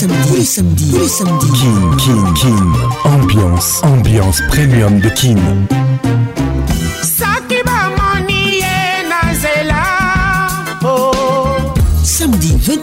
samedis, samedi? les samedis, King, les samedis. Ambiance, ambiance premium de King.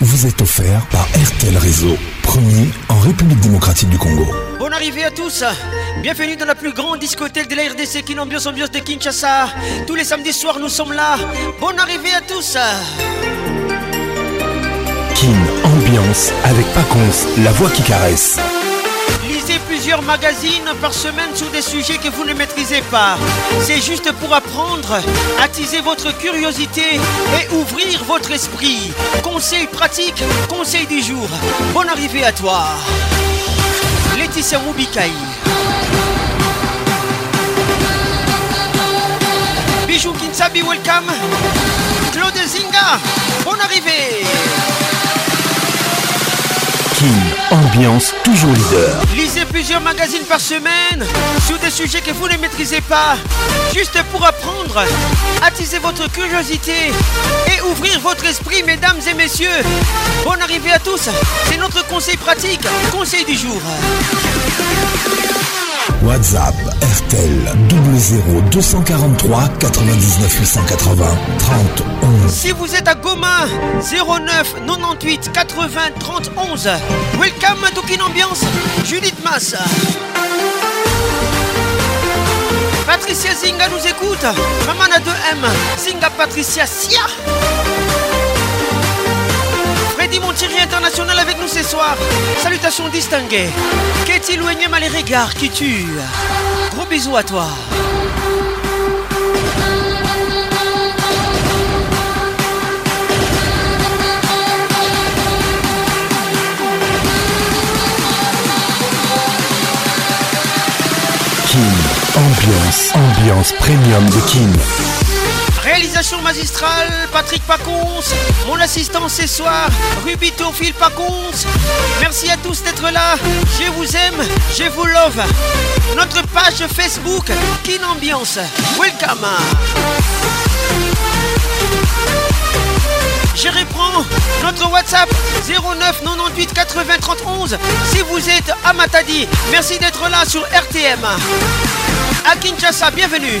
vous est offert par RTL Réseau, premier en République démocratique du Congo. Bonne arrivée à tous, bienvenue dans la plus grande discothèque de la RDC qui Ambiance ambiance de Kinshasa. Tous les samedis soirs nous sommes là. Bonne arrivée à tous. Kin Ambiance avec Paconce, la voix qui caresse plusieurs magazines par semaine sur des sujets que vous ne maîtrisez pas. C'est juste pour apprendre, attiser votre curiosité et ouvrir votre esprit. conseil pratique conseil du jour. bon arrivée à toi. Laetitia Moubikaï. Bijou Kinsabi, welcome. Claude Zinga, bonne arrivée ambiance toujours leader. Lisez plusieurs magazines par semaine sur des sujets que vous ne maîtrisez pas, juste pour apprendre, attiser votre curiosité et ouvrir votre esprit, mesdames et messieurs. Bonne arrivée à tous, c'est notre conseil pratique, conseil du jour. WhatsApp RTL 00243 243 99 880 30 Si vous êtes à Goma 09 98 80 30 Welcome to Tokin Ambiance Judith Mass. Patricia Zinga nous écoute. Maman 2M. Zinga Patricia Sia. Mon Montieri international avec nous ce soir. Salutations distinguées. Qu'est-il loigné les regards qui tuent Gros bisous à toi. Kim ambiance, ambiance premium de Kim. Réalisation magistrale, Patrick Pacons. Mon assistant ce soir, Ruby Tourfil Pacons. Merci à tous d'être là. Je vous aime, je vous love. Notre page Facebook, Kin Ambiance. Welcome. Je reprends notre WhatsApp 09 98 80 31 si vous êtes à Matadi. Merci d'être là sur RTM. À Kinshasa, bienvenue.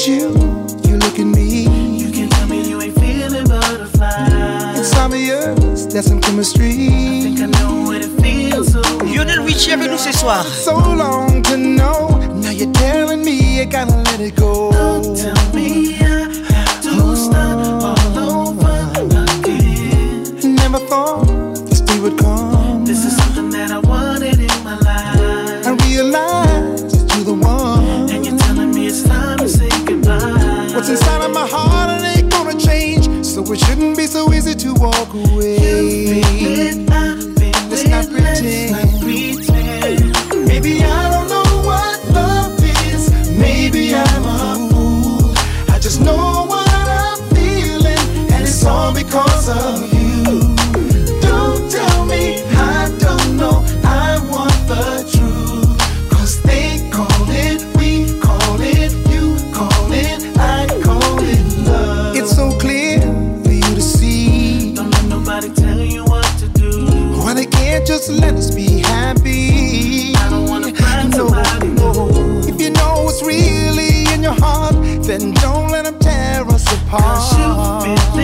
at you, you look at me. You can tell me you ain't feeling butterfly. Inside me, that's some chemistry. I think I know what it feels. So Lionel Richie avec nous ce soir. So long to know. Now you're telling me I gotta let it go. Don't tell me I have to oh. start all over again. Never thought this day would come. shouldn't be so easy to walk away. Let's not pretend. and don't let them tear us apart.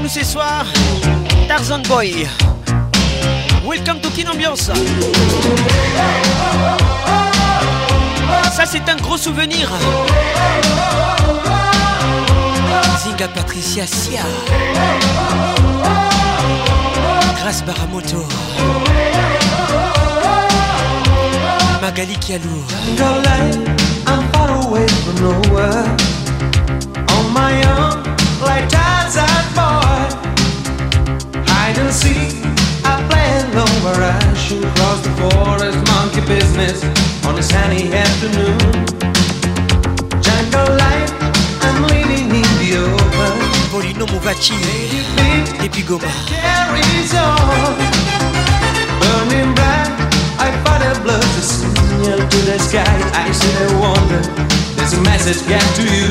nous ce soir, Tarzan Boy. Welcome to Kin Ambiance. Ça, c'est un gros souvenir. Zinga Patricia Sia. Grace Baramoto. Magali Kialou. boy. Hide and seek, I play long mirage across the forest, monkey business on a sunny afternoon. Jungle life, I'm living in the open. you know, Morino Muvachi, Epi Goma. Carries on, burning bright. I fight a blood to signal to the sky. I still wonder, there's a message get to you.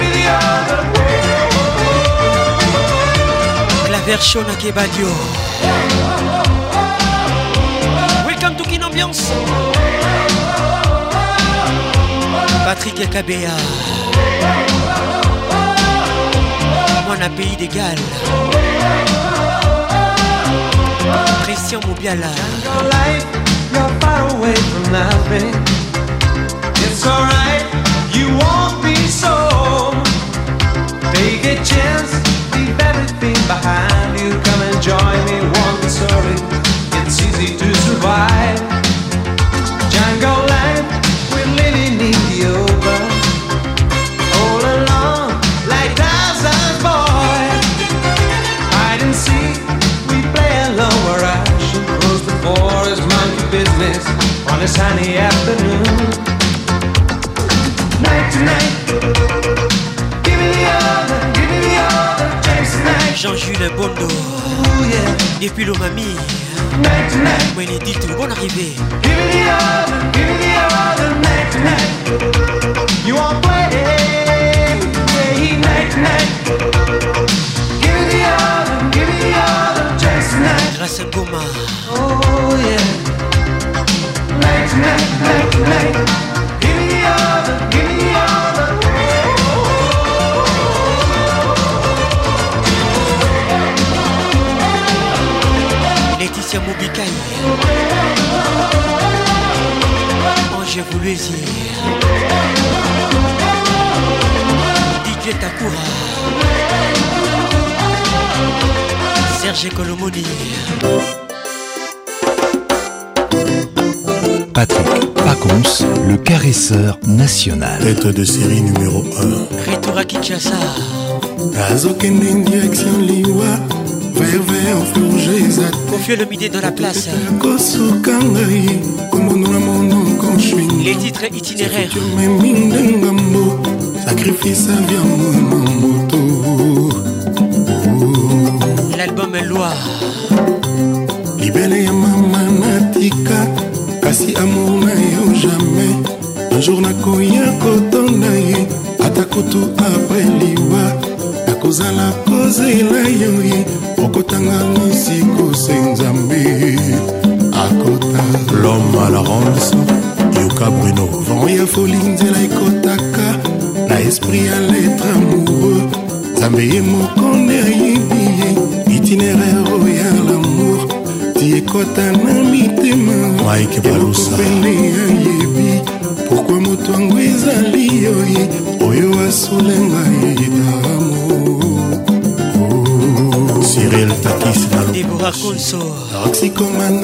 version Kebadio Welcome to Kin Ambiance. Patrick Kabea. Mon pays des Galles. Christian Moubiala. It's alright, you won't be so. Take a chance, leave better behind you. Come and join me, one story. It's easy to survive. Django life, we're living in the open. All along, like thousands boy. Hide and seek, we play alone. Where I should close the forest, mind your business on a sunny afternoon. Night to night. Jean-Jules Bondo oh, yeah. Depuis dit tout bon arrivé Give me the other, give me the other Night tonight You won't play Play night tonight Give me the other, give me the other Just tonight Grâce à Goma Oh yeah Night tonight, night tonight Moubikaï Oh j'ai voulu dire DJ Takura Serge Colomoni Patrick Pacons, le caresseur national. Tête de série numéro 1. Retour à Kinshasa. Azokende direction Liwa. Confieux le midi dans la place. Les titres itinéraires. L'album Loire. libéré ya mama natika kasi amour na yo jamais un jour nakoya kotonda ye ata kutu apres liwa nakozala kozela yo ye okotanga nisi kose nzambe akota loma la ronso yoka bruno vent ya foli nzela ekotaka na esprit ya letre amoureux nzambe ye moko nde ayebi ye itinéraire ya lamour ti ekota na mitema ekopende ayebi pourkui moto yango ezali yoye oyo asolenga yeda gabriel takis naloaroxicoman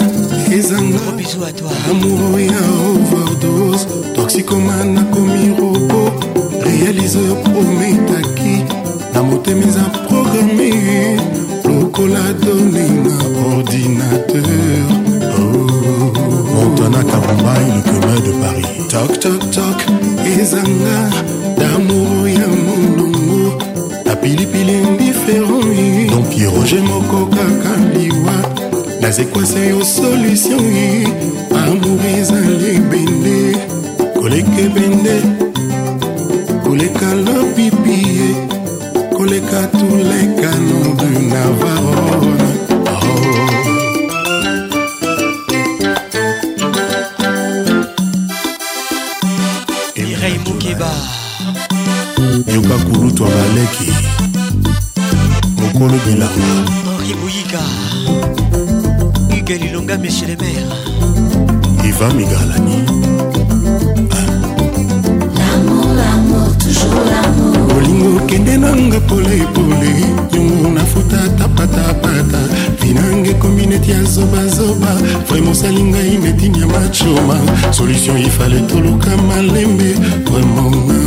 ezangaamour ya overdose toxicoman akomi robo réaliseur prometaki na motema eza programme lokola done na ordinateur oh. montana kabumbai le commun de paris tok tok tok ezanga damour kiroje moko kaka liwa nazekwasa yo solutio ye amour ezali ebende koleka ebende koleka lopipi chez les mères. Ivan Migalani. L'amour, l'amour, toujours l'amour. bolingo kende nanga polepole yango nafuta tapatapata vinanga ekomi neti ya zobazoba vraimen osali ngai netini ya machoma solution ifale toluka malembe vraimen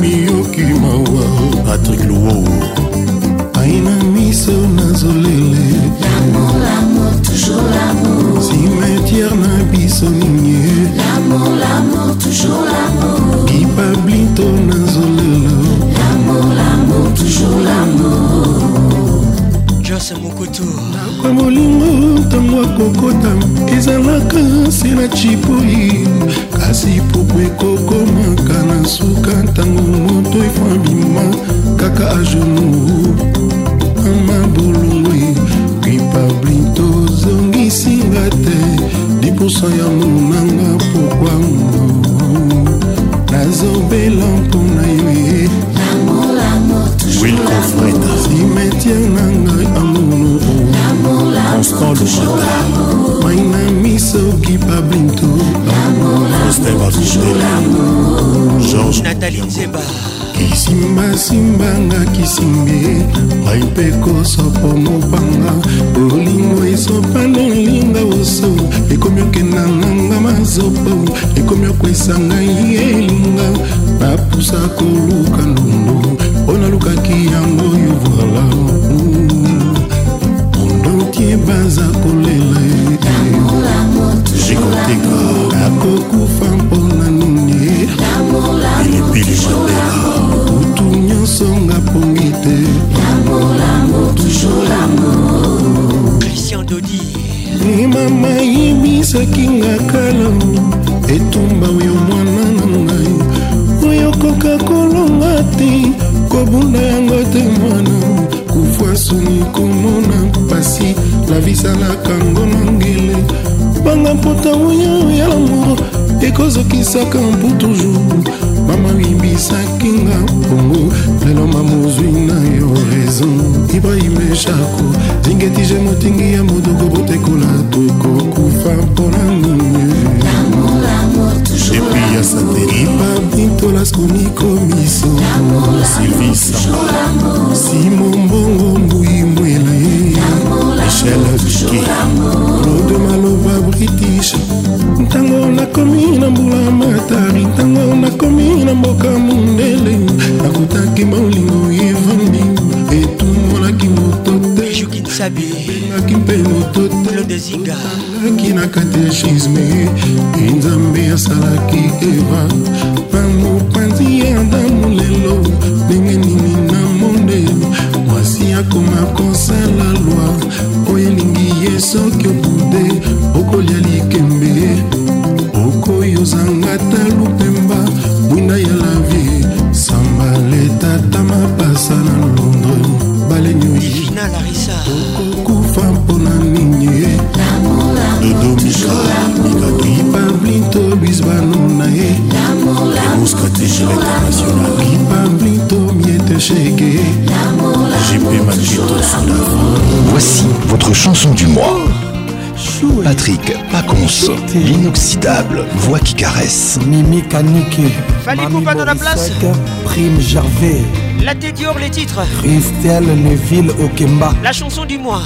miokimawa patrik luwoo ngai na miso nazolele cimetière na biso ninye dipablito nazolelo jose mokutu nakwa molingo ntango akokota ezalaka nsi na cipoi kasi puku ekokomaka na suka ntango moto efo abima kaka ajonu mabului kripabli tozongisinga te lipusa ya monanga pokwango nazobela mpona yo cimetiere na ngai amono mai na miso kipablinto natalie nzeba kisimbasimbanga kisimbi ngai mpe kosopo mobanga olingo esopana elinga oso ekomi okenda nganga mazopo ekomi okwesa ngai elinga napusa koluka ndundu mpo nalukaki yango yovola mondotie baza kolela jikoteka akokufa mpona nini pilipili mandela butu nyonso ngapongi te christian dodi limama yebisaki nga kala etumba oyo mwana na ngai oyokoka kolonga te kobunda yango te mwana kufwa soni komona mpasi lavisalaka ngo na ngele banga mpota oyo ya lamour ekozokisaka mpu toujours mama wimbisaki nga mpongo lelo mamozwi na yo raison ibrahime shako zingetije motingi ya modoko botekola tokokufa mpona nini epi ya sateri babintolas komikomiso silvisa simo mbongo mbuyi michel zuki rode maloba british ntango nakomi na mbula matari ntango nakomi na mboka mondele nakutaki molingo evandi etumonaki moto teaki mpe moto teaki na katechisme nzambe asalaki eva bamopanzi ya damu lelo ndenge nini na mondele mwasi akoma kosala lwi ye soki opude okolia likembe okoyozanga te Pas Paconce, inoxydable, voix qui caresse. Mimi Kaniki, Falikou pas dans la place Prime Gervais, La Dior les titres, Christelle Neville Okemba, La chanson du mois.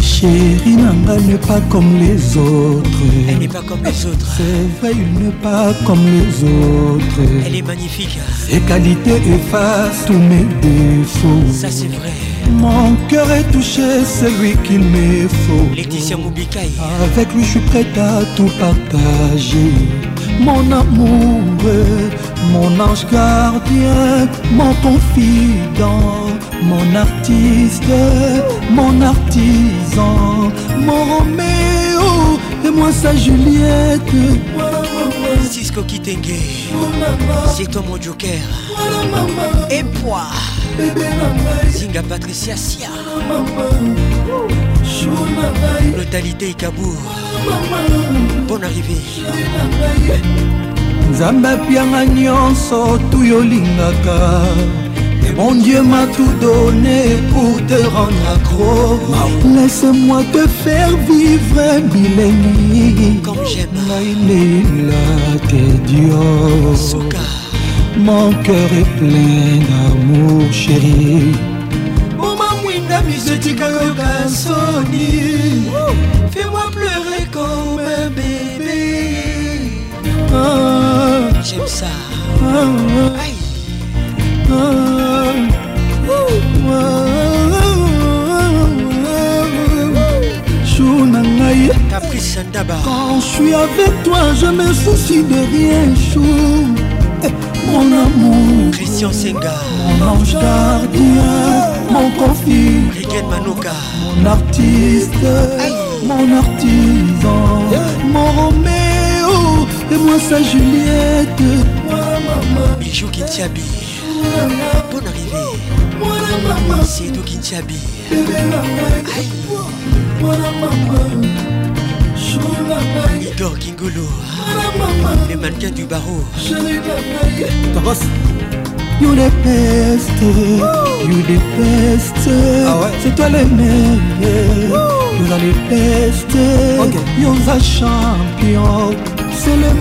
Chérie Nanga n'est pas comme les autres. Elle n'est pas comme les autres. C'est n'est pas comme les autres. Elle est magnifique. Ses qualités effacent tous mes défauts. Ça, c'est vrai. Mon cœur est touché, c'est lui qu'il me faut. Laetitia Avec lui, je suis prête à tout partager. Mon amour, mon ange gardien, mon confident, mon artiste, mon artisan, mon Roméo et moi sa Juliette. Francisco Kitenge, c'est toi joker. Et moi. zinga patricia sia lotalité ikabour bon arrivé nzambe apianga nyonso tuy olingaka Et mon Dieu m'a tout donné pour te rendre accro. Laisse-moi te faire vivre un millénaire. Comme j'aime. Laïla, t'es Dieu. Mon cœur est plein d'amour chéri Omamwinda que le soni Fais-moi pleurer comme un bébé ah, J'aime ça ah. Aïe ah. Ah. Quand je suis avec toi je me soucie de rien chou. mon amour Christian Senga Mon ange gardien Mon conflit Riken Manouka Mon artiste Aïe. Mon artisan yeah. Mon Roméo Et moi sa Juliette Moi maman Bijou Kintiabi Bonne arrivée Moi maman C'est Kintiabi Aïe Moi maman Igor Kingolo, hein. le mannequin du barreau. Thomas. You the best, you the best. Ah ouais. C'est toi le meilleur. Nous dans les best, okay. you the champion. C'est le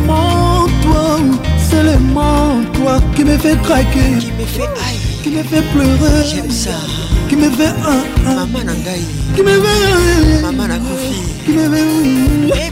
toi, c'est le monde, toi qui me fait craquer. Qui me fait aïe. Qui me fait pleurer. J'aime ça. Hein. Qui me fait un, un. Maman Nangaï. Qui me fait un. Maman la confie. Qui me fait un. Eh,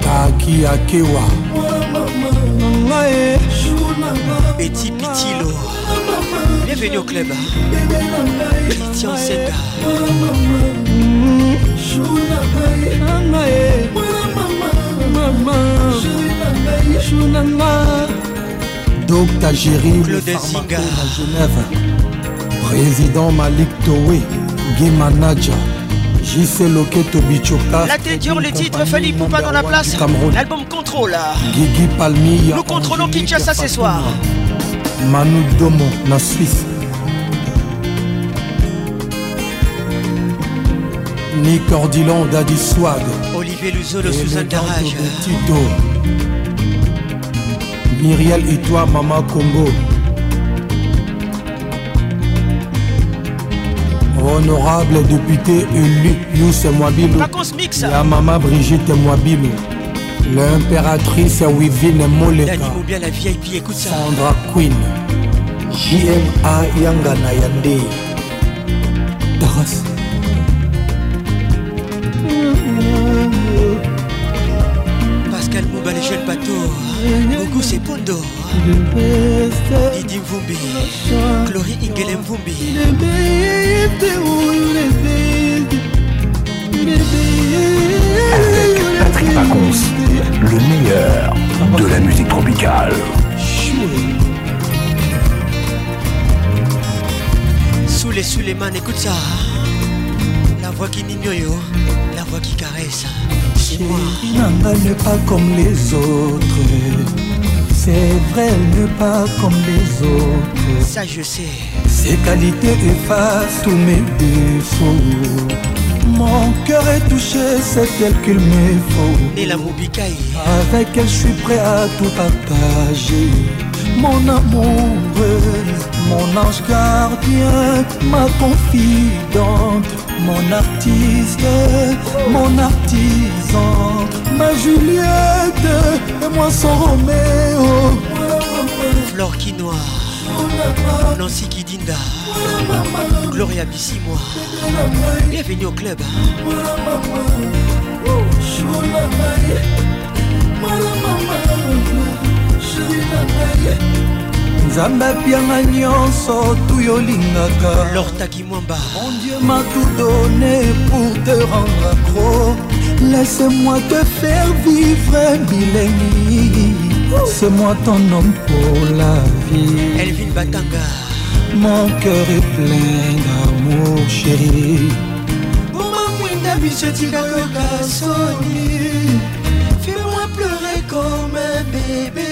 taki akewa ngai peti pitilo bienvenu au club christian seda docta gérilfamaco na genève président malik towe guimanaja JC Loketo Bichoka. La tête dure, titres, titre, Fali Poupa dans la place. L'album Contrôle. Guigui Palmilla. Nous contrôlons Kinshasa ce soir. Manu Domo, la Suisse. Nick Ordilon Daddy Swag. Olivier Luzolo, Suzanne Garage. Tito. Myriel et toi, Maman Congo. Honorable député élu Yousse Mwabilou. La maman Brigitte Mwabilou. L'impératrice Wivine Moleka. Sandra Queen. JMA Yangana Yandei. les écoute ça. Hein. La voix qui n'ignore, la voix qui caresse. Hein. C'est moi. n'est pas comme les autres. C'est vrai, elle n'est pas comme les autres. Ça, je sais. Ses qualités effacent tous mes défauts. Mon cœur est touché, c'est tel qu'il me faut. Et la Avec elle, je suis prêt à tout partager mon amour, mon ange gardien, ma confidente, mon artiste, mon artisan, ma Juliette et moi son Roméo. Flore Quinoa, Nancy dinda, Gloria moi, bienvenue au club bien nzambe apianga nyonso lors ta lortaki mwamba mon dieu m'a tout donné pour te rendre accro laisse-moi te faire vivre demi c'est-moi ton homme pour la vie elvin batanga mon cœur est plein d'amour chéri bomamwinda au fais-moi pleurer comme un bébé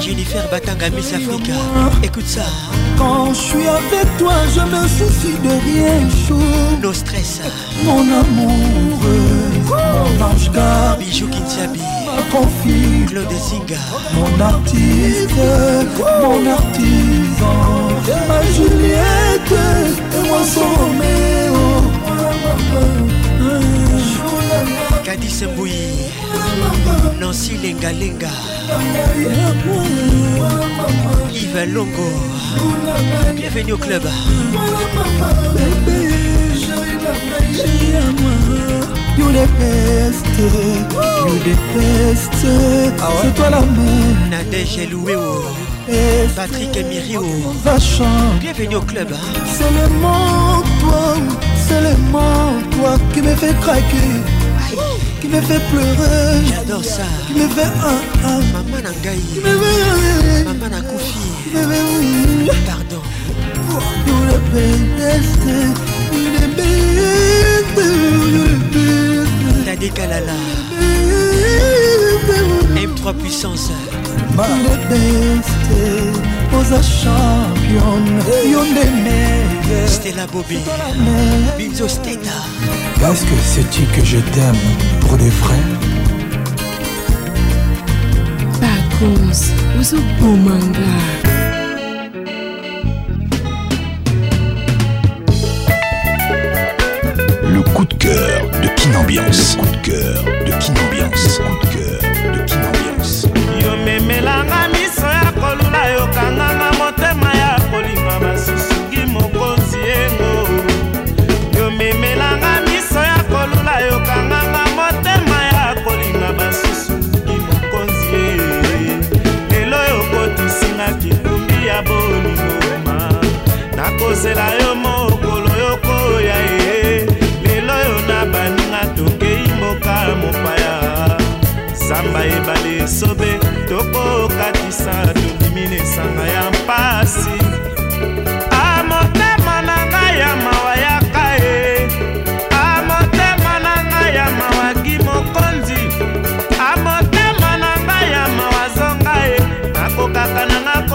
Jennifer Batanga Miss Africa, écoute ça. Quand je suis avec toi, je me soucie de rien. Nos stress. Mon amour, mon ange garde. Bijou Kintiabi. Ma confie. Claude Zinga. Mon artiste, mon artisan. Ma Juliette. mwansomeo oh. kadise mbui nansi lengalenga iva longo bienvenu au club You the best, you the best, ah c'est toi la même. Nadège Louéo. Patrick et Mirio, oh. bienvenue au club. Hein. C'est le monde, toi, c'est le monde, toi qui me fait craquer, qui me fait pleurer. J'adore ça. Qui me fait un, un. Maman Nangaï, fait... maman Nakoufi. Pardon. Pour le PDC, il est bien. Tadé Kalala, M3 puissance le beste oza champion yo C'était la bobine binzo steda est-ce que sais-tu que je t'aime pour des de vrai bakonzi ozoboma ngai Le coup de cœur de Kinambiance. coup de cœur de qui Ambiance. coup de cœur. kozela yo mokolo yokoya ye lelo yo na baninga tokei mboka mopaya zamba ebale esobe tokokatisa tondimi na esanga ya mpasi amotema na ngai ya mawa yaka ye amotema na ngai ya mawaki mokonzi amotema na ngai ya mawa zonga ye nakokaka na ngai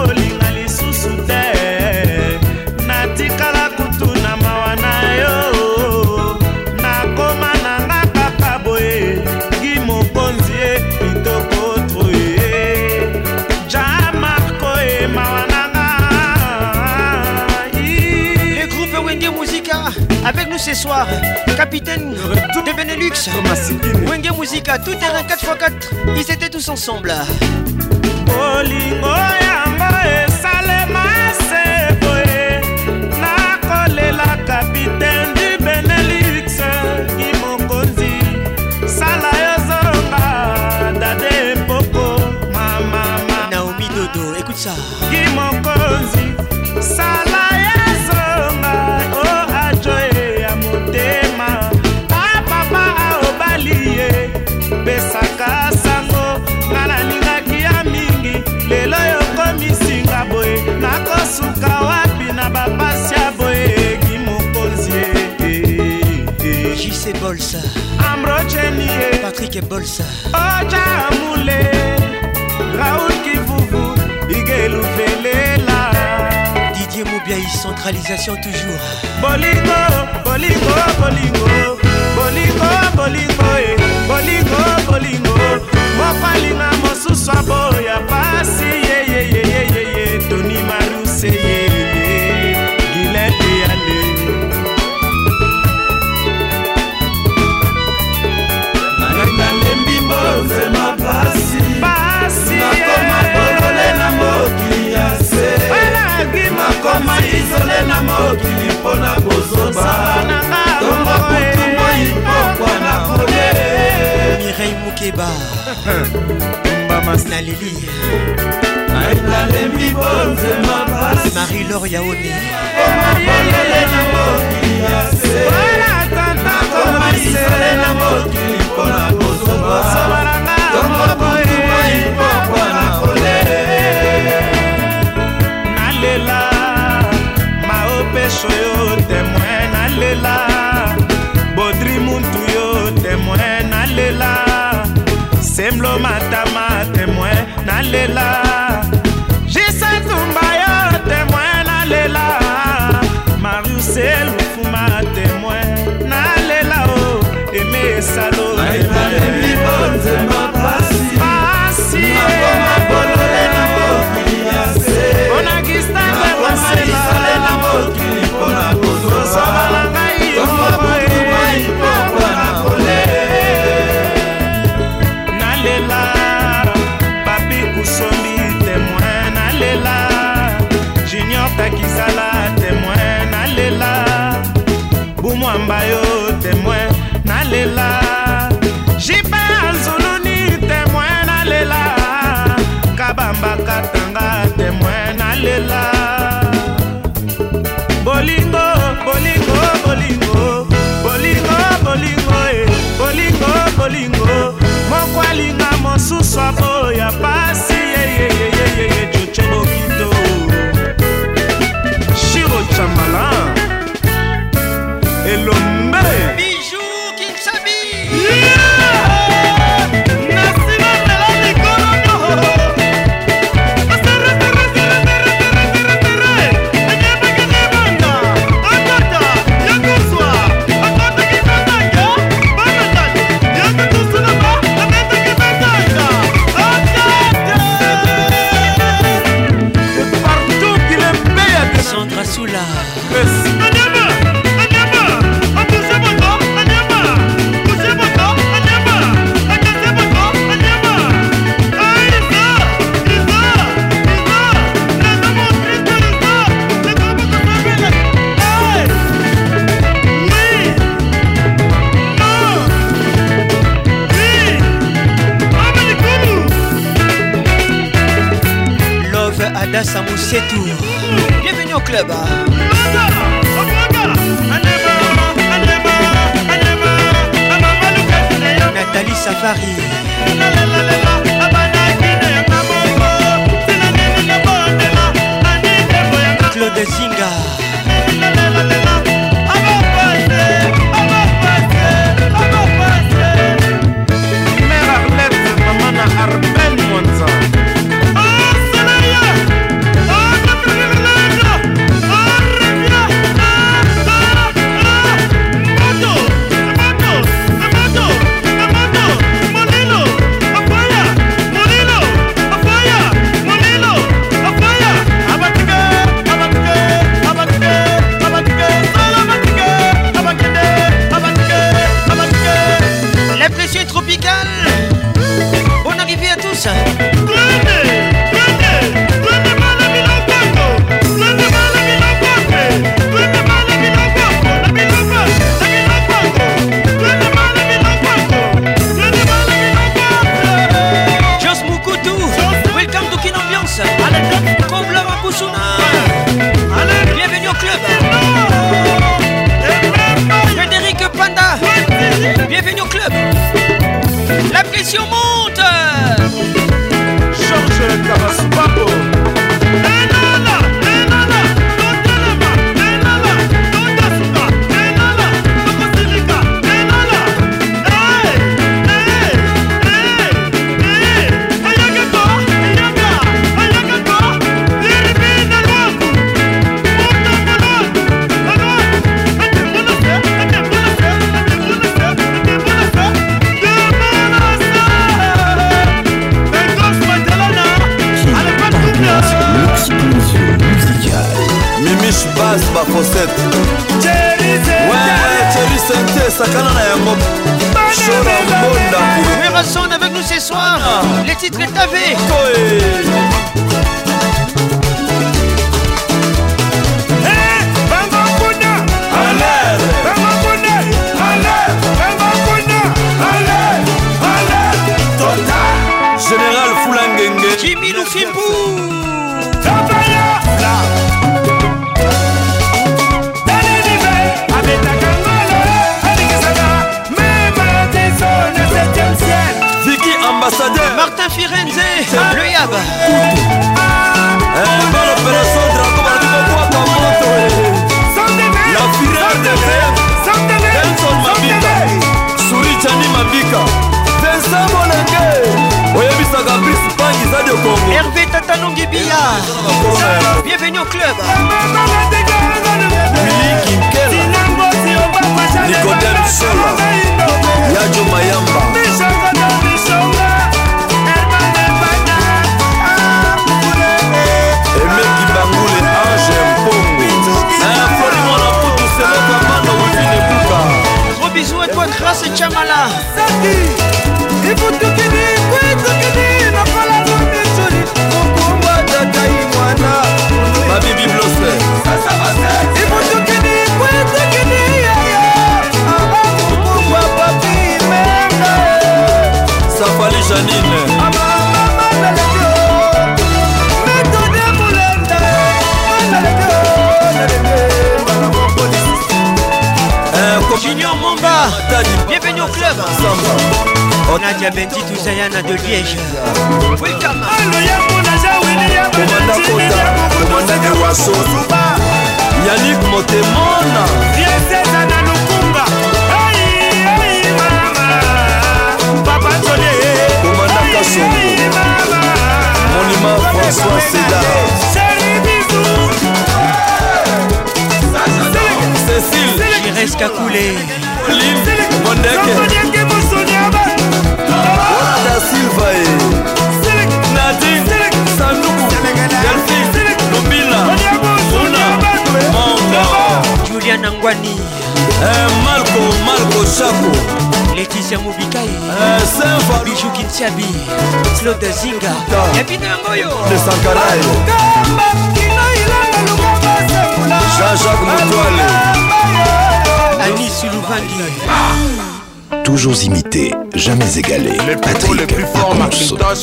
ce soir. Capitaine de Benelux, Wenge Musica, tout terrain 4x4, ils étaient tous ensemble. Bols. Patrick Bols. Oja Moulé. Raoul Kivuvu. Igelou Velela. Didier Moubiaï, centralisation toujours. Bolingo, Bolingo, Bolingo. Bolingo, Bolingo, eh. Bolingo, Bolingo. Mopalinga, Mosusa, Boya, Passi, ye, Tony Marousé, isole na mokili mpo na kozoba tongo oh, eh, kutu moi eh, pokwa eh. na kole mirei mukeba na lili naekalemi bonzema pasi marie-lor yaoni omakolele oh, na mokili ya se nakoma oh, isole na mokili mpo na kozoba biso yo temoin nalela bodri muntu yo temoin nalela semblo matama temoin nalela jise tumba yo temoin nalela mariusel lufuma temoin nalela o eme esalo up, I Linda Samousetou. Bienvenue au club. Nathalie Safari. Claude Zinga. 小木。avec nous ce soir. Les titres est Firenze, le Yab. Eh, La Firenze de Zeb, Nelson Mabika, Surichani Mabika, Vincent Molenge, oyebisaka Brice Pangi Zadio Congo. Hervé Tatanongi Bia, bienvenue au club. Willy Kinkela, Nicodème Sola, Yadio Mayamba. grâce chamala ebutukini kwitukini napala lumisuri kokumbatatai mwana babibi blose Kadi. Bienvenue au club. On a déjà Benti Touzayana de Liège. Welcome. Komanda Kota, Komanda Newaso, Yannick Motemona. Princesse Anna Lukumba. Aïe, aïe, mama. Papa Tolé. Komanda Kassongo. Monument François Sédar. Chérie, bisous. Cécile. Blaise Kakule Julian Angwani eh, Marco Marco Chaco Laetitia Mubikai eh, Bijou Kintiabi Slow de Zinga Yabina Ngoyo De Sankarayo Jean-Jacques Moutouale Toujours imité, jamais égalé. Le Patrick le plus fort, Macintosh,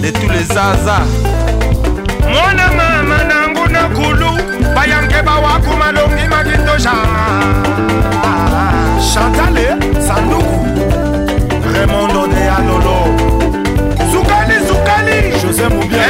de tous les Zaza. Mona mama nanguna kulu, bayange bawaku malongi Macintosha. Chantale, Sandoku, Raymond Donné à Lolo. Zoukali, Zoukali, José Moubier.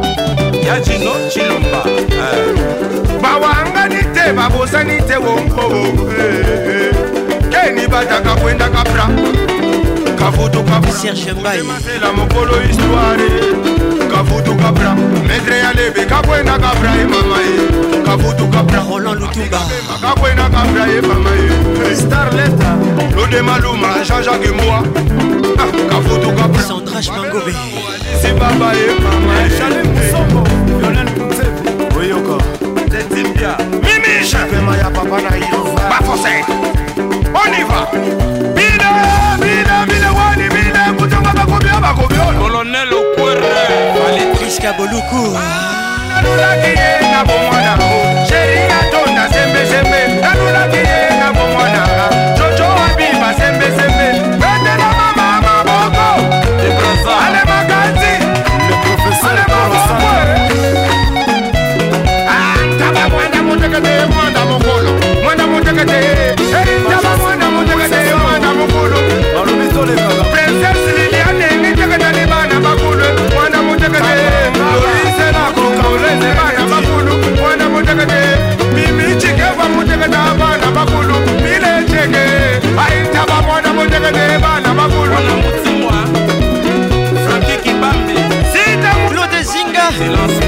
ya jino chilumba eh. bawangani te babosani te wonkowo eh, eh. keni bataka kwenda kapra kafutu kapraela mokolo histware kafutu kapra metre ya lebe kakwenda kapra ye mama ye kafutu kapraolanlutuba kakwenda kapra ye mama ye starlet lodema luma jean-jacque mbwa ah, kafutu kapra sandrage mangobe Zizi baba ye mama Charlie Musongo Lionel Kutsevu Oyoko Tetimbia Mimi Chapema ya papa na hiyo Pas forcé On y va Bida bida bida wani bida Kutonga bakobia bakobia Colonel Okwere Aletriska Boluku ah, Nalulaki ye na bomwana Chéri ya tonda sembe sembe Nalulaki ye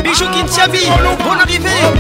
Bijou Kintiabi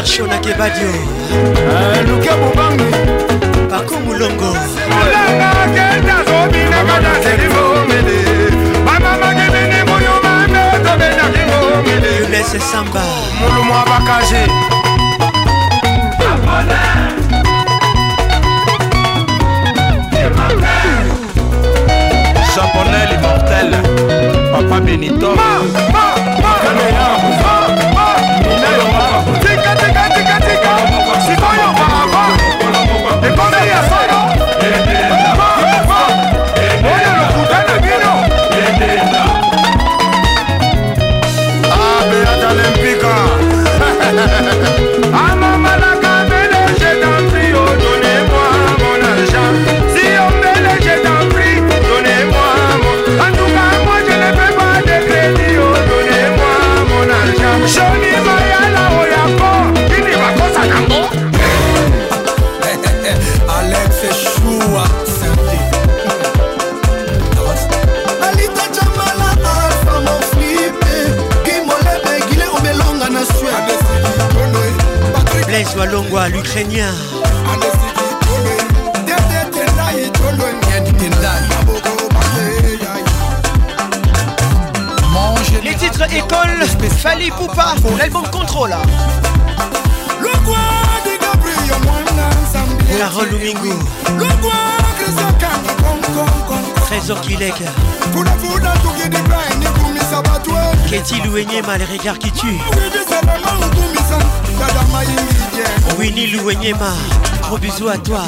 frère shona kebadio eh, luke bobangi pako molongo nakakenda zobinaka na selifomele bamamaki bini moyo mame tobendaki ngomele yunese samba molumu abakaje japonais l'immortel papa benito ma, ma, ma, ma, ma, ma, ma, ma, l'ukrainien les titres école Fali Poupa l'album Contrôle Carole Trésor la qui Ketty Louenyema, les regards qui tuent. Winnie Louenyema, gros bisous à toi.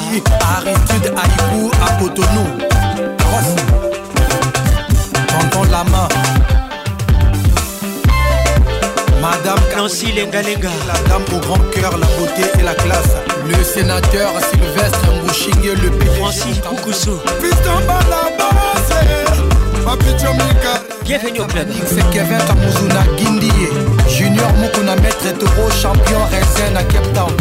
Aritude Aïkou à Cotonou. Tendons la main. Madame Nancy Lenga Lenga. La dame au grand cœur, la beauté et la classe. Le sénateur Sylvestre et le PDG. Francis Koukousou. Piston base, Papi Jomika. Bienvenue au club. C'est Kevin Tamuzuna Guindie. Junior Mukuna Maître Toro, champion Rezen à Cape Town.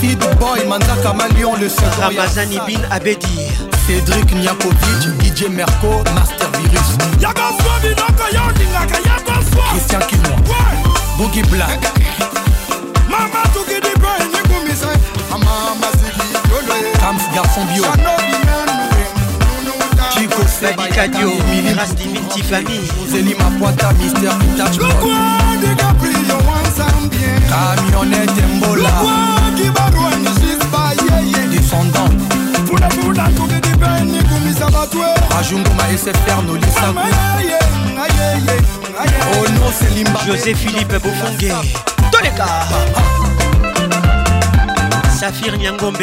Feed Boy Manzaka Malion, le second. Ramazani Bin Abedi. Cédric Niakovic, DJ Merco, Master Virus. Yagaswa Binaka Yandingaka Yagaswa. Christian Kimo. Ouais. Boogie Black. Mama Tukidi Boy Nikumisa. Mama Zigi Yolo. Tams Garçon Bio. Chano. Fadi Kadio, Miras Divinity Famille, Zélie Mapoita, Mister Touch. Le quoi des Gabriel, on s'en bien. Camionnette Mbola. Le quoi qui va loin, juste pas yé yé. Descendant. Pour la boule, on trouve des peines, comme ils abattent. Rajungoma et ses frères, nos lissabous. Oh non, c'est Limba. José Philippe Bofongue. Tous les gars. Saphir Nyangombe.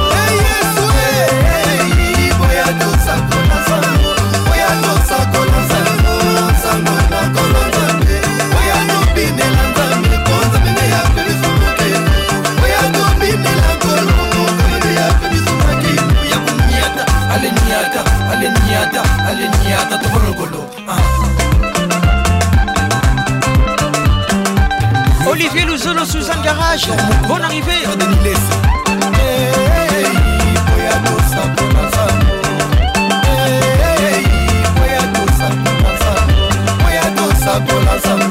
yata togologolo ah. Olivier Louzono Suzanne Garage, bonne arrivée. Hey, hey, hey,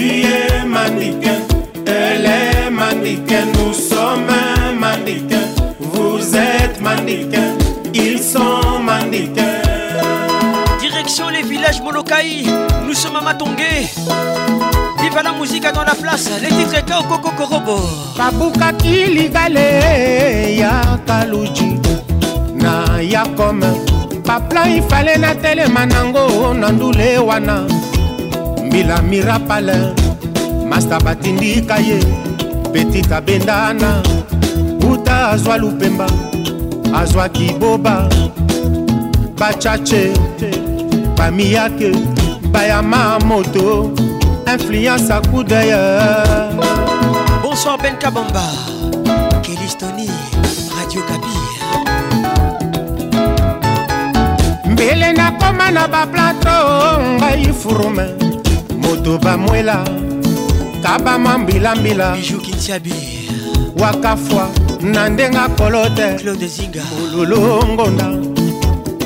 Tu es mannequin, elle est mannequin, nous sommes mannequin, vous êtes mannequin, ils sont mannequins. Direction les villages Molokai, nous sommes à Matongé. Vive la musique dans la place, les titres étaient au Coco Korobo. Babuka Kiligale, ya Kaluji, na ya comme. Paplan ifale na telema nango na ndule wana mbila mirapale masta batindika ye petit abendana uta azwa lupemba azwaki boba bachache bamiyake bayama moto influence akudeye bonsoir ben kabamba kelistoni radio kapi mbele nakoma na baplatro ngai furume bapoto bamwela kabama mbilambila bijukintiabi wakafwa na ndenge akolo te claude zinga ololongonda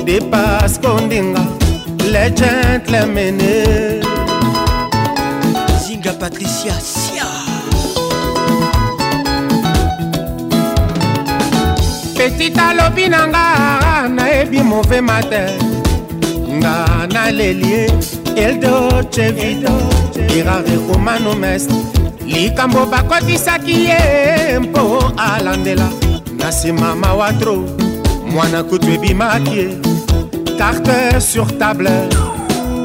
depas kondinga le gentlemene zinga patricia sia petit alobi na nga nayebi movema te nga naleli ye el dolce vita irare romano mest likambo bakotisaki ye mpo alandela na nsima mawatro mwana kutu ebimaki ye carte sur table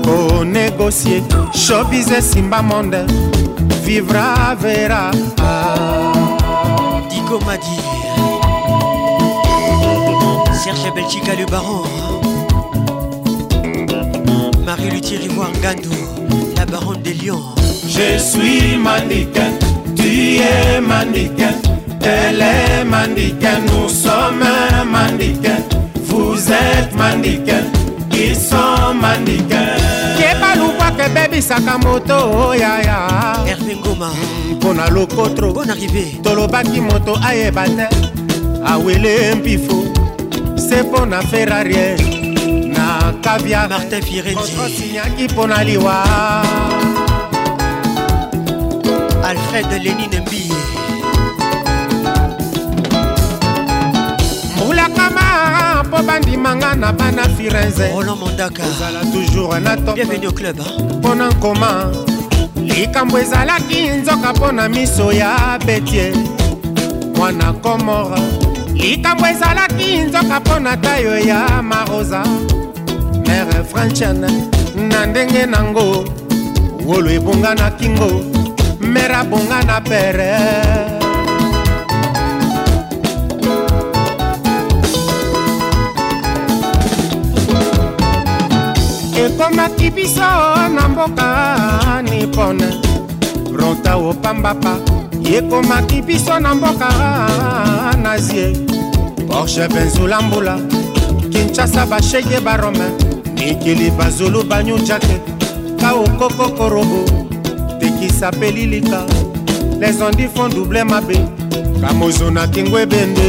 konegocie shobis esimba monde vivra vera dikomadi serge belgica le baron Marie-Luthier Rivoire Ngandou, la baronne des lions. Je suis mannequin, tu es mannequin, elle est mannequin, nous sommes mannequin, vous êtes mannequin, ils sont mannequin. kebalubwaka ebebisaka moto oyaya oh, herve ngoma mpona lokotro bon arrivé tolobaki moto ayeba te awele mpifo se mpo na ferarie kavia martin firenziyaki mpona liwa alfred lenine mbiye mbulakama mpo bandimanga na bana firenze ozala toujours na mpona nkoma likambo ezalaki nzoka mpo na miso ya betie mwana komora likambo ezalaki nzoka mpo na tayo ya marosa mere francian na ndenge nango wolo ebonga na kingo mere abonga na pere ekomaki biso na mboka nipone ronta opambapa ekomaki biso na mboka nazie porsche benzulambula kinshasa bashege barome ekele bazolo banyonja te ka okokokorobo tekisapeli lilika les ondi font double mabe kamozonaki ngwebende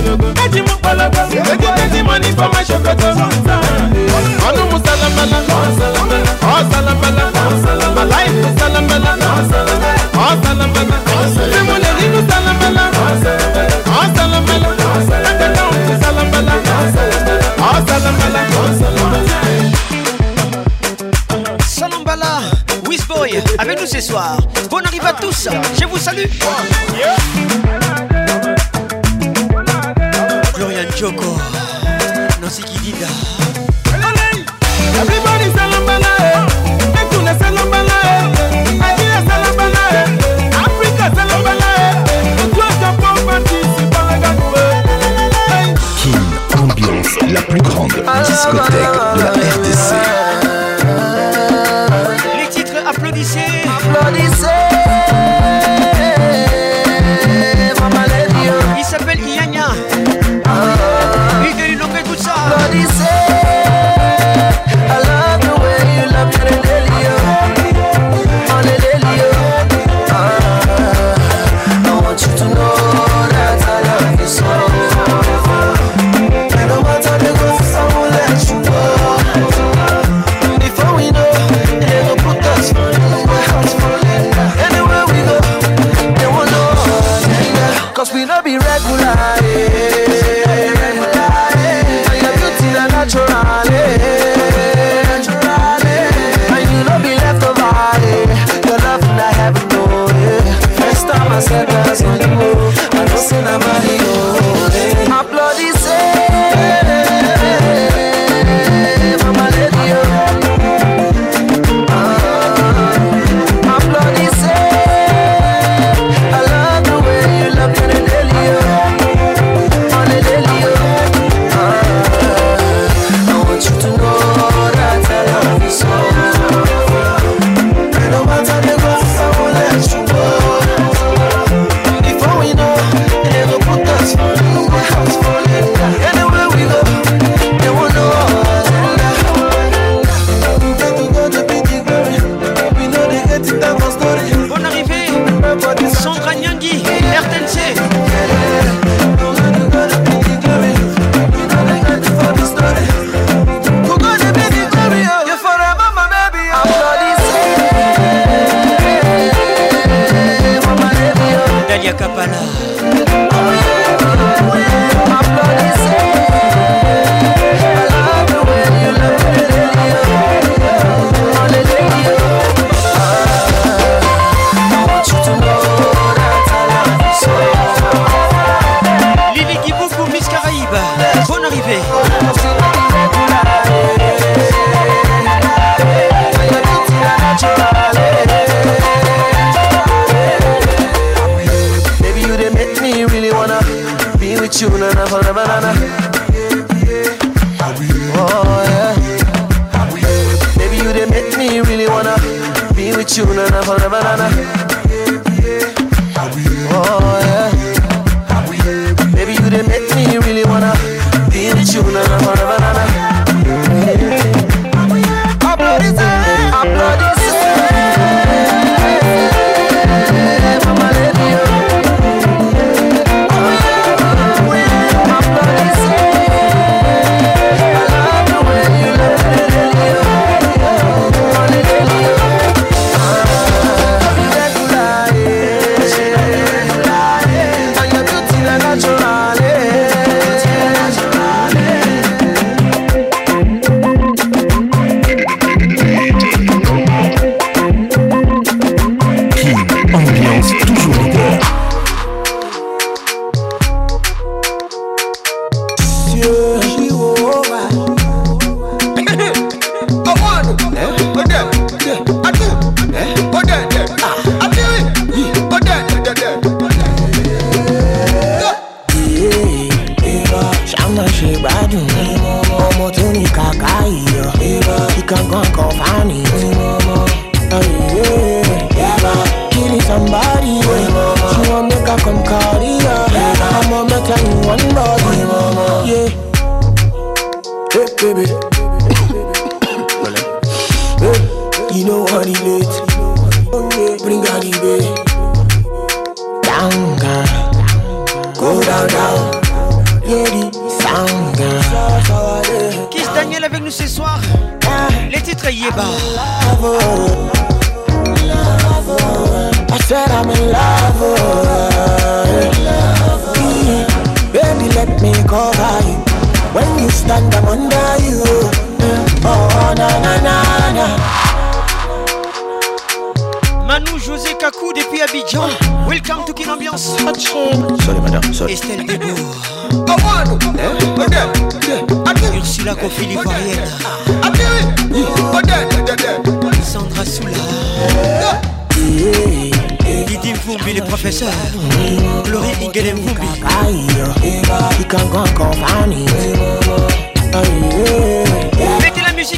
Salam avec nous ce soir. Bonne arrive à tous, je vous salue.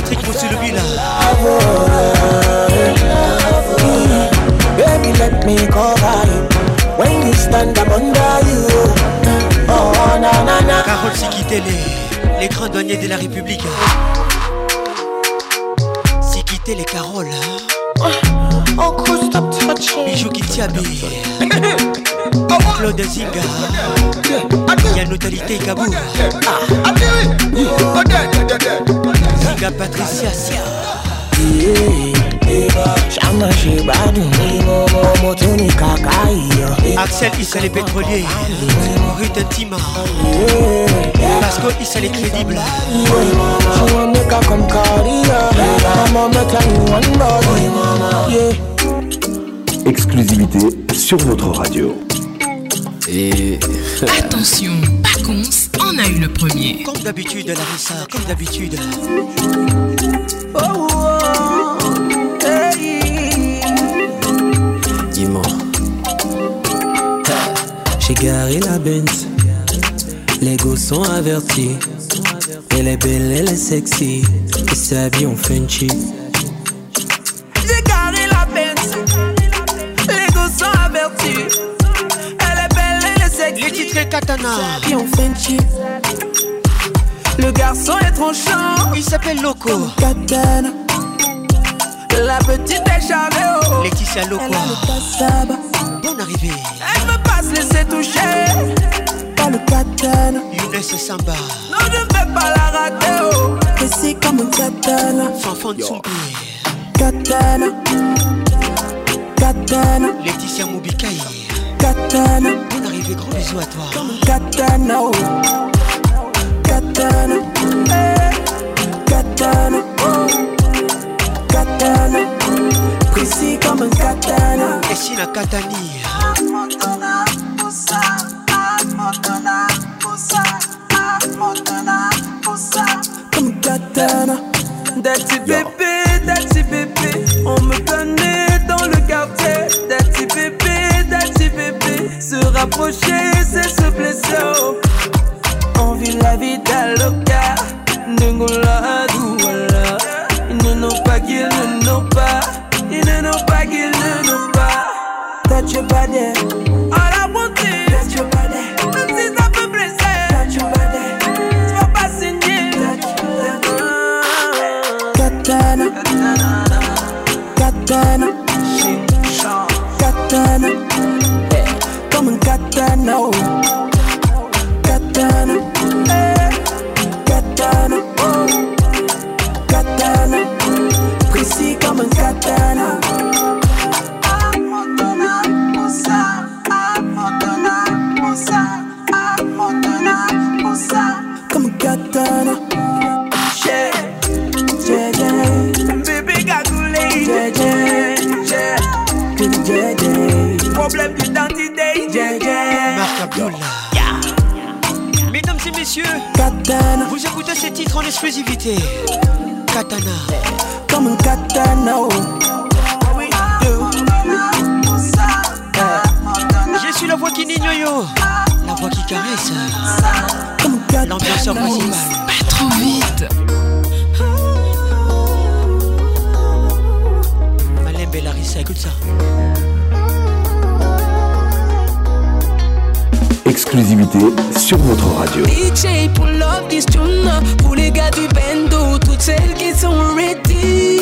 Patrick Moussilubila. Baby, let me call you when you stand up under you. Oh, na na na. Carole Sikitele, les l'écran douaniers de la République. Hein. Sikitele, Carole. Hein? Oh, oh, stop touching. Bijou Kitiabi. Claude Zinga Y'a notalité Kabou Zinga Patricia Sia Axel Issa les pétroliers Tima Pasco Issa les crédibles Exclusivité sur votre radio Attention, Attention, cons, on a eu le premier. Comme d'habitude, Larissa, comme d'habitude. Oh, oh, hey. Dis-moi. J'ai garé la Benz. Les gosses sont avertis. Elle est belle, elle est sexy. Et fait en funky. Katana. Le garçon est tranchant. Il s'appelle Loco. Katana. La petite est charmée. Laetitia Loco. Bonne arrivée. Elle veut pas se laisser toucher. Pas le katana. Younes Samba. Non, je veux pas la rater. Oh. c'est comme un katana. Fanfan de son Katana. Katana. Laetitia Moubikaï. Katana. Big des gros bisous à toi. Comme un Katana, katana, eh. katana, oh. katana, précis comme un katana. Et si la katani. Montana, Poussa, Comme katana, Dati bébé, dati bébé, on me connaît. rapprocher, c'est ce blesser. Oh. On vit la vie d'Aloca, Nengula Douala. Ils ne n'ont pas qu'ils ne nous pas, ils ne n'ont pas qu'ils ne nous pas. tué pas d'air know. Mesdames et messieurs, vous écoutez ces titres en exclusivité. Katana. Comme un katana. Oh. Ah Je suis la voix qui nigne yo, la voix qui caresse. L'ambianceur principal. Pas trop vite. Malem Bellarissa, écoute ça. exclusivité sur votre radio. DJ pour Love This Tune, pour les gars du bando, toutes celles qui sont ready.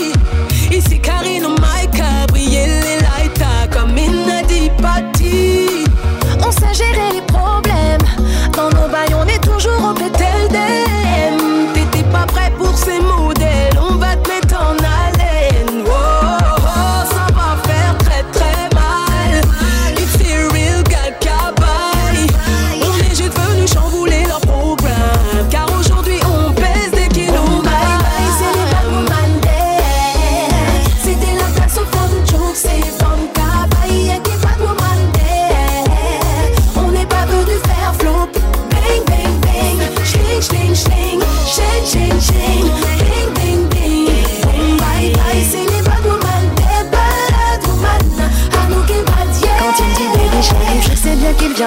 Ici Karine ou Mike, Gabriel et comme in a party. On sait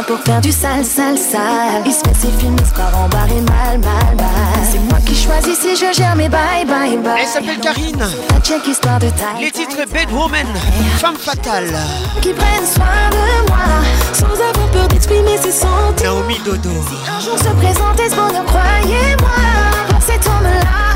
pour faire du sale, sale, sale. Il se fait ses films, barre et mal, mal, mal. C'est moi qui choisis si je gère mes bye, bye, bye. Elle s'appelle Karine. Check histoire de taille. Les titres Bad Woman, Femme Fatale. Qui prennent soin de moi, sans avoir peur d'exprimer ses sentiments. Naomi Dodo. un jour se présente ce bonheur, croyez-moi, cet homme-là.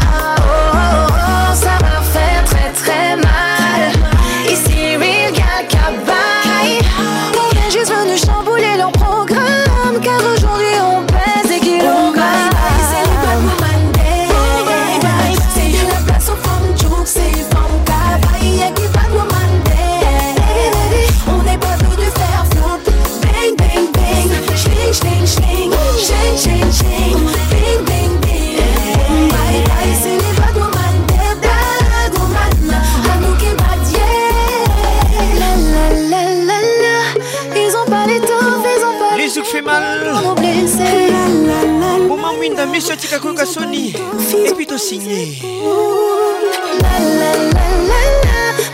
Tiesto signé.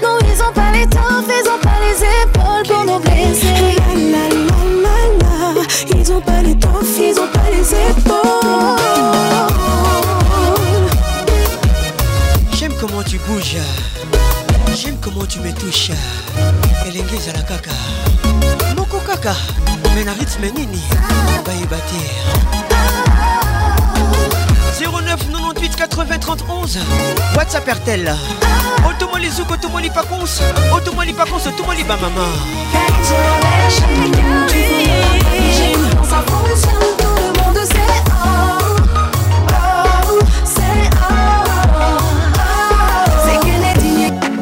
Non, ils ont pas les temps, faisons pas les épaules pour nous blesser. La, la, la, la, Ils ont pas les temps, ils ont pas les épaules. J'aime comment tu bouges. J'aime comment tu me touches. Elenge la kaka. Moko kaka. Mais na rythme nini. Baye bâtir. 09 98 80 31 WhatsApp RTL Otomoli Zouk, Otomoli Pacons Otomoli Pacons, Otomoli Bamama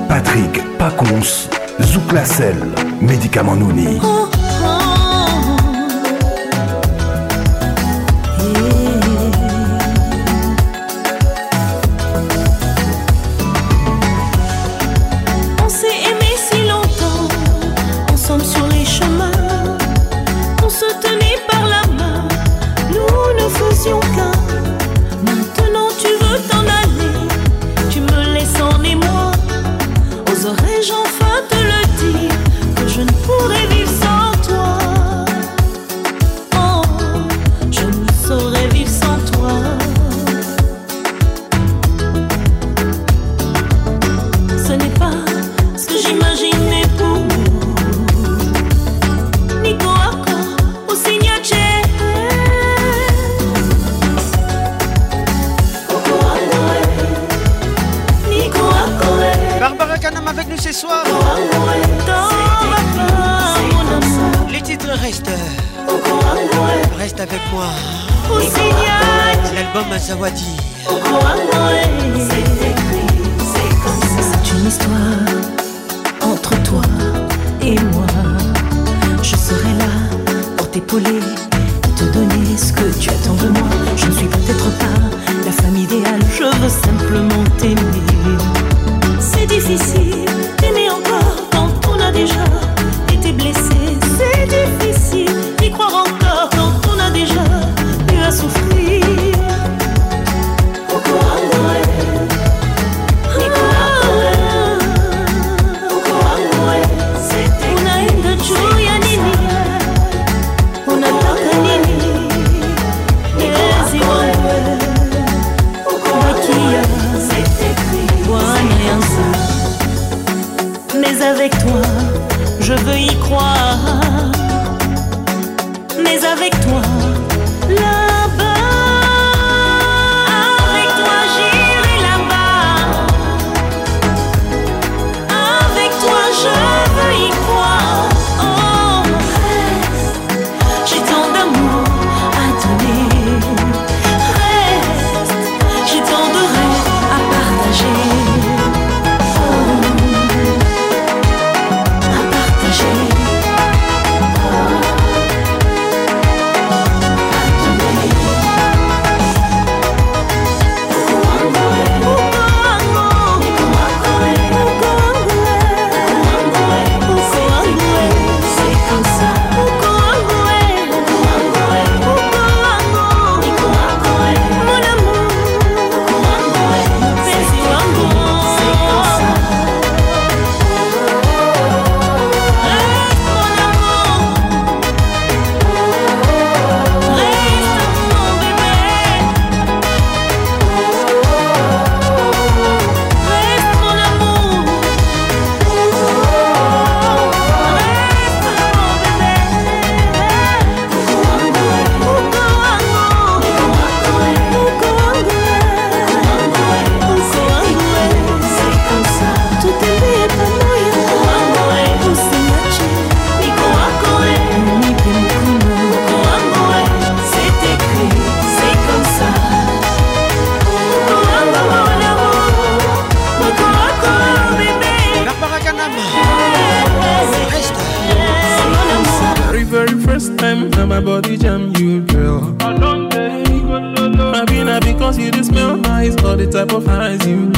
Patrick Pacons Zouk Lacelle, médicament Nouni oh.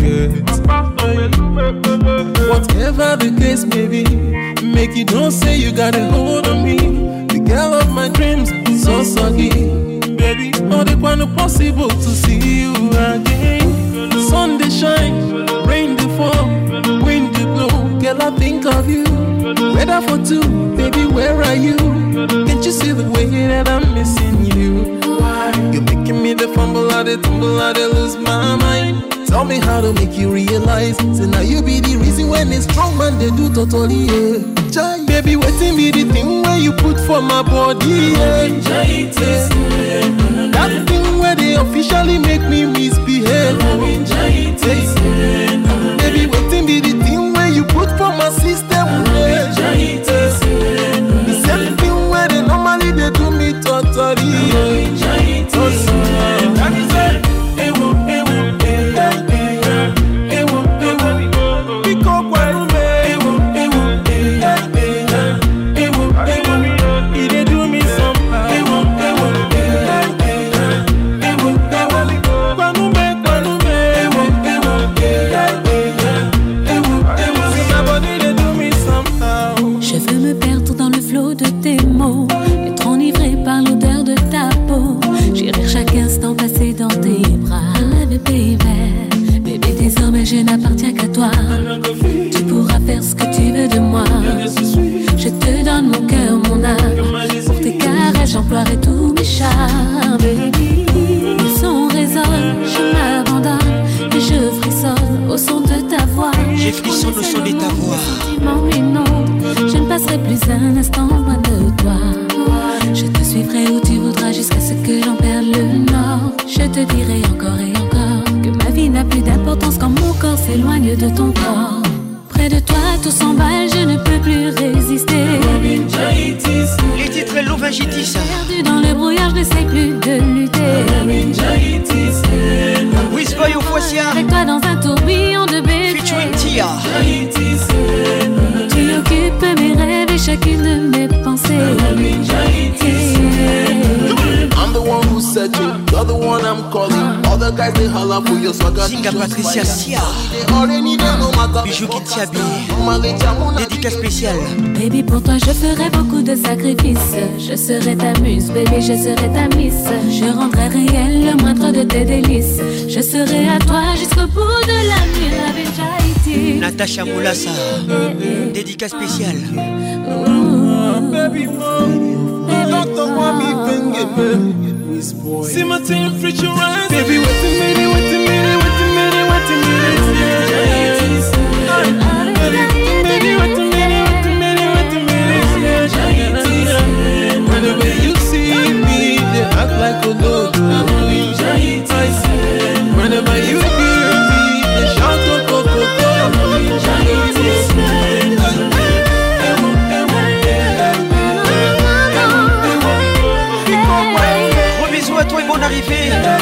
get. Whatever the case may be, make you don't say you got a hold on me. The girl of my dreams, so soggy. Baby, not the one possible to see you again. Sun they shine, rain they fall, wind they blow. Girl, I think of you. Weather for two, baby, where are you? Can't you see the way that I'm missing you? Why You're making me the fumble, I the tumble, I the lose my mind. Tell me how to make you realize. Say now you be the reason when it's strong man they do totally. Yeah. Jai, baby, waiting be the thing where you put for my body. Yeah. That thing where they officially make me misbehave. Baby, waiting be the thing where you put for my sister. son de Je ne passerai plus un instant loin de toi. Je te suivrai où tu voudras jusqu'à ce que j'en perde le nord. Je te dirai encore et encore que ma vie n'a plus d'importance quand mon corps s'éloigne de ton corps. Près de toi, tout s'emballe, je ne peux plus résister. Les titres J'ai Perdu dans le brouillard, je n'essaie plus de lutter. Whisper au Avec toi dans un tourbillon. Tu occupes mes rêves et chacune de mes pensées. I'm the one who said you're the one I'm calling. All the guys they for your Patricia Sia. Dédicace spéciale. Baby, pour toi, je ferai beaucoup de sacrifices. Je serai ta muse, baby, je serai ta miss. Je rendrai réel le moindre de tes délices. Je serai à toi jusqu'au bout de la nuit, la Natacha Moulassa, dédicace spéciale.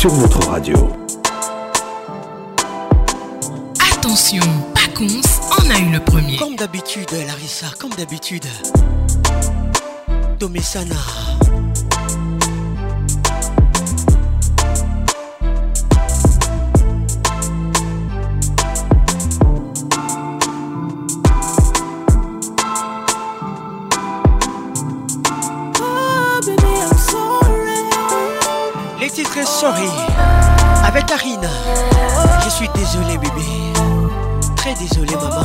sur radio. Attention, Pacons on a eu le premier. Comme d'habitude, Larissa, comme d'habitude. Domessana. Désolé bébé, très désolé maman.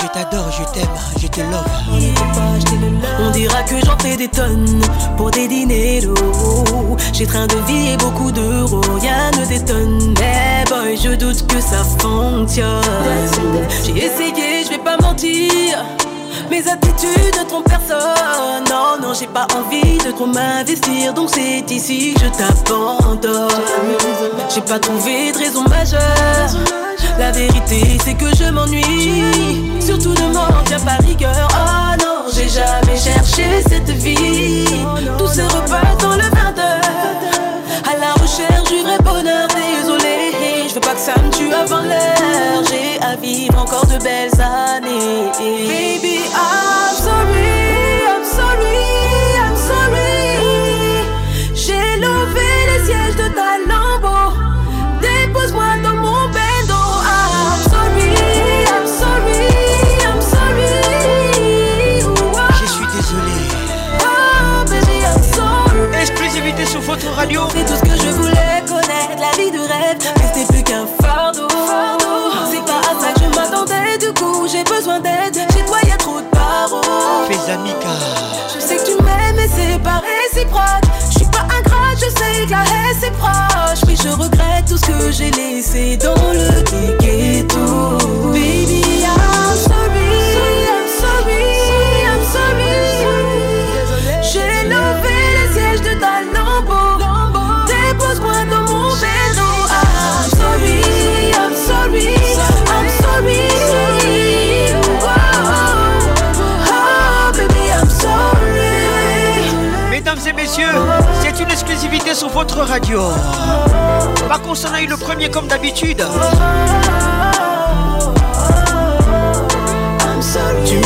Je t'adore, je t'aime, je te love. On dira que j'en fais des tonnes pour des dîners d'euros. J'ai train de vie et beaucoup d'euros, rien ne détonne. Mais boy, je doute que ça fonctionne. J'ai essayé, je vais pas mentir personne. Non, non, j'ai pas envie de trop m'investir, donc c'est ici que je t'abandonne. J'ai pas trouvé de raison majeure. La vérité, c'est que je m'ennuie. Surtout ne m'en tiens pas rigueur. Oh non, j'ai jamais cherché cette vie. Tous ces repas dans le verdeur. À la recherche du vrai bonheur, désolé pense pas que ça me tue avant l'heure. J'ai à vivre encore de belles années. Baby, I'm sorry. j'ai laissé dans sur votre radio. Par contre, on a eu le premier comme d'habitude. Tu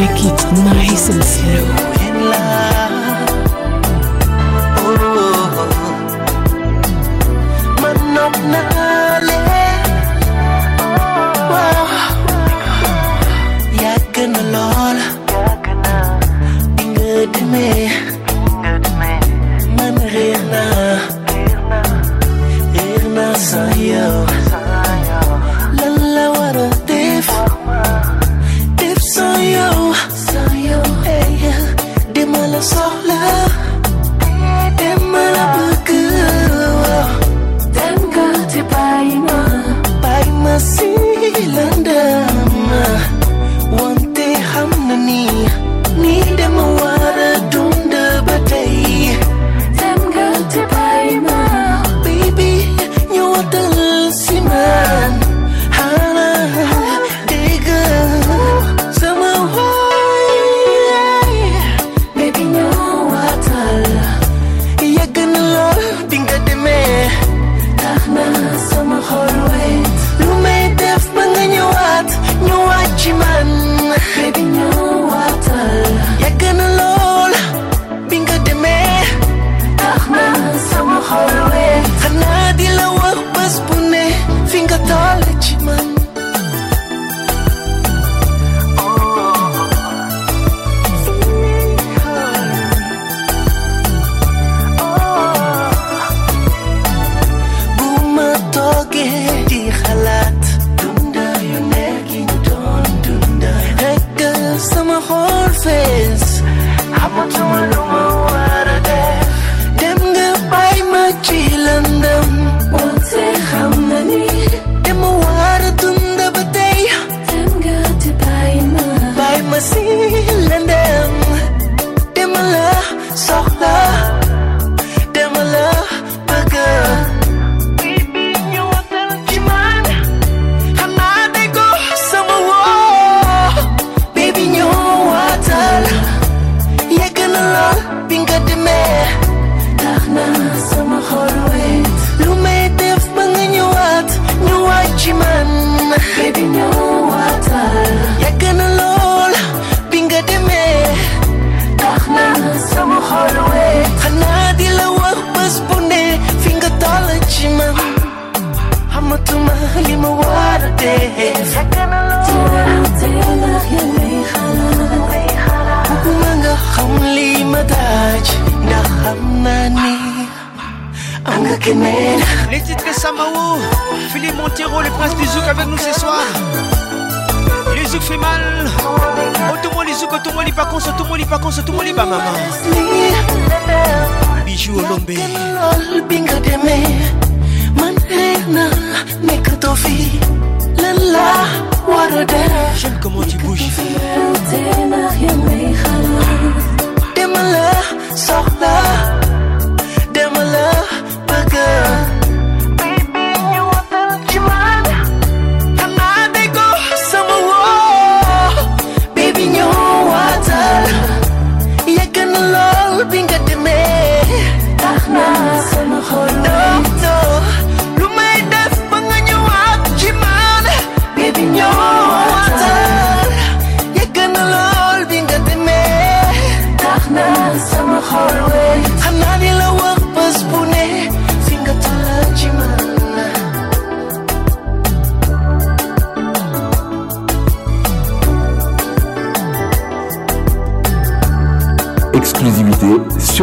make it nice and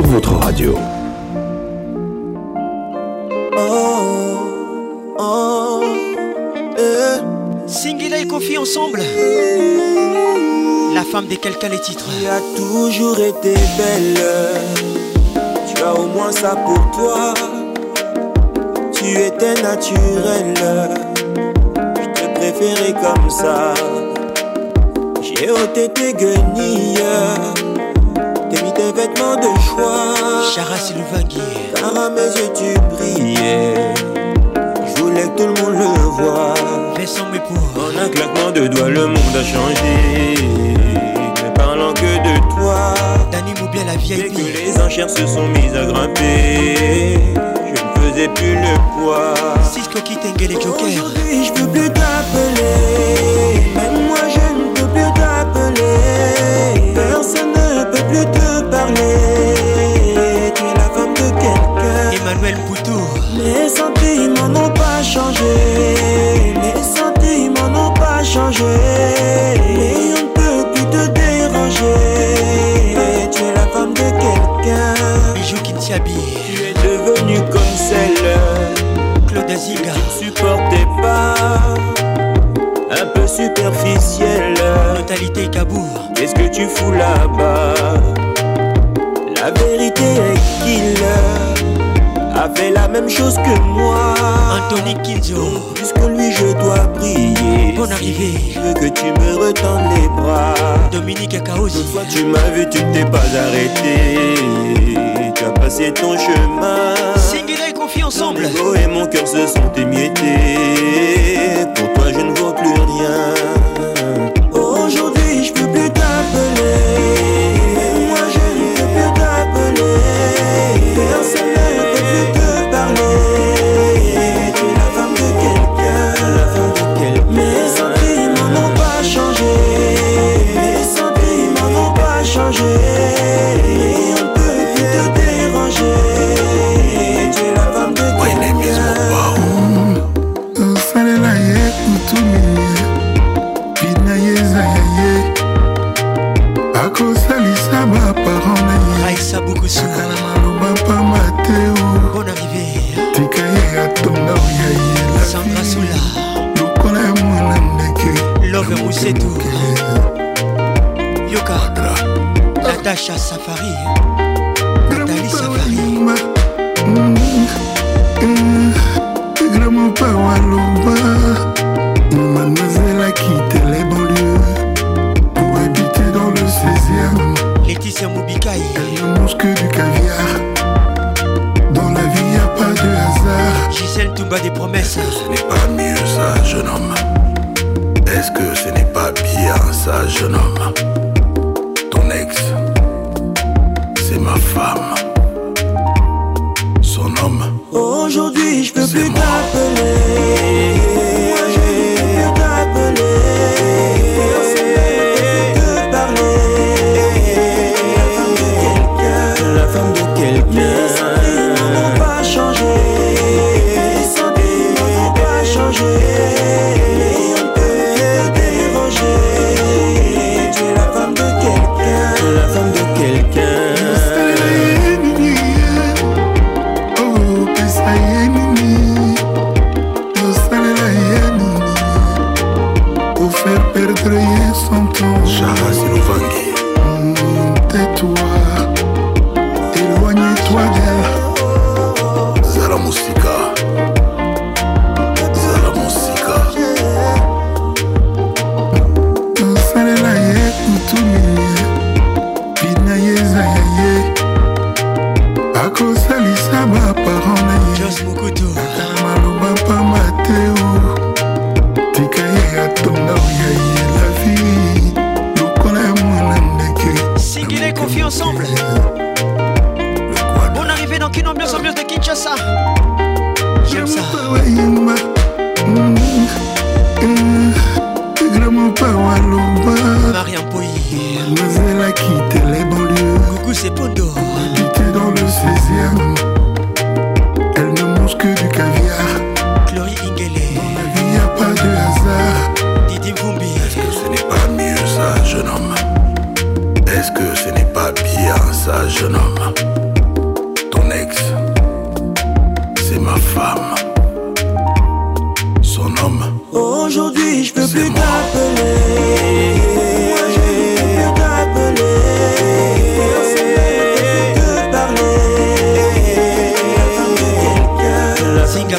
votre radio. Oh, oh, et Kofi ensemble. La femme des quelqu'un les titres. Tu as toujours été belle. Tu as au moins ça pour toi. Tu étais naturelle. Je te préférais comme ça. J'ai ôté tes guenilles. T'es mis tes vêtements de Chara le Car à mes yeux tu brillais. Je voulais que tout le monde le voie. mes pour. En un claquement de doigts, le monde a changé. Ne parlant que de toi. Dani bien la vieille. Dès que les enchères se sont mises à grimper. Je ne faisais plus le poids. Cisco qui t'engue les jokers. Et je peux plus t'appeler. Les sentiments n'ont pas changé. Les sentiments n'ont pas changé. Et on ne peut plus te déranger. Tu es la femme de quelqu'un. qui Kintiabi. Tu es devenu comme celle. Claude Aziga. ne supportais pas. Un peu superficiel Totalité Kabour. Qu'est-ce que tu fous là-bas? La vérité est qu'il fait la même chose que moi. Anthony Kidjo. puisque lui, je dois prier. Bonne arrivée. Je veux que tu me retends les bras. Dominique Akaos. Toutefois tu m'as vu, tu t'es pas arrêté. Tu as passé ton chemin. et confie ensemble. Mon et mon cœur se sont émiettés. Pour ça va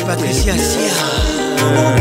Patricia Sia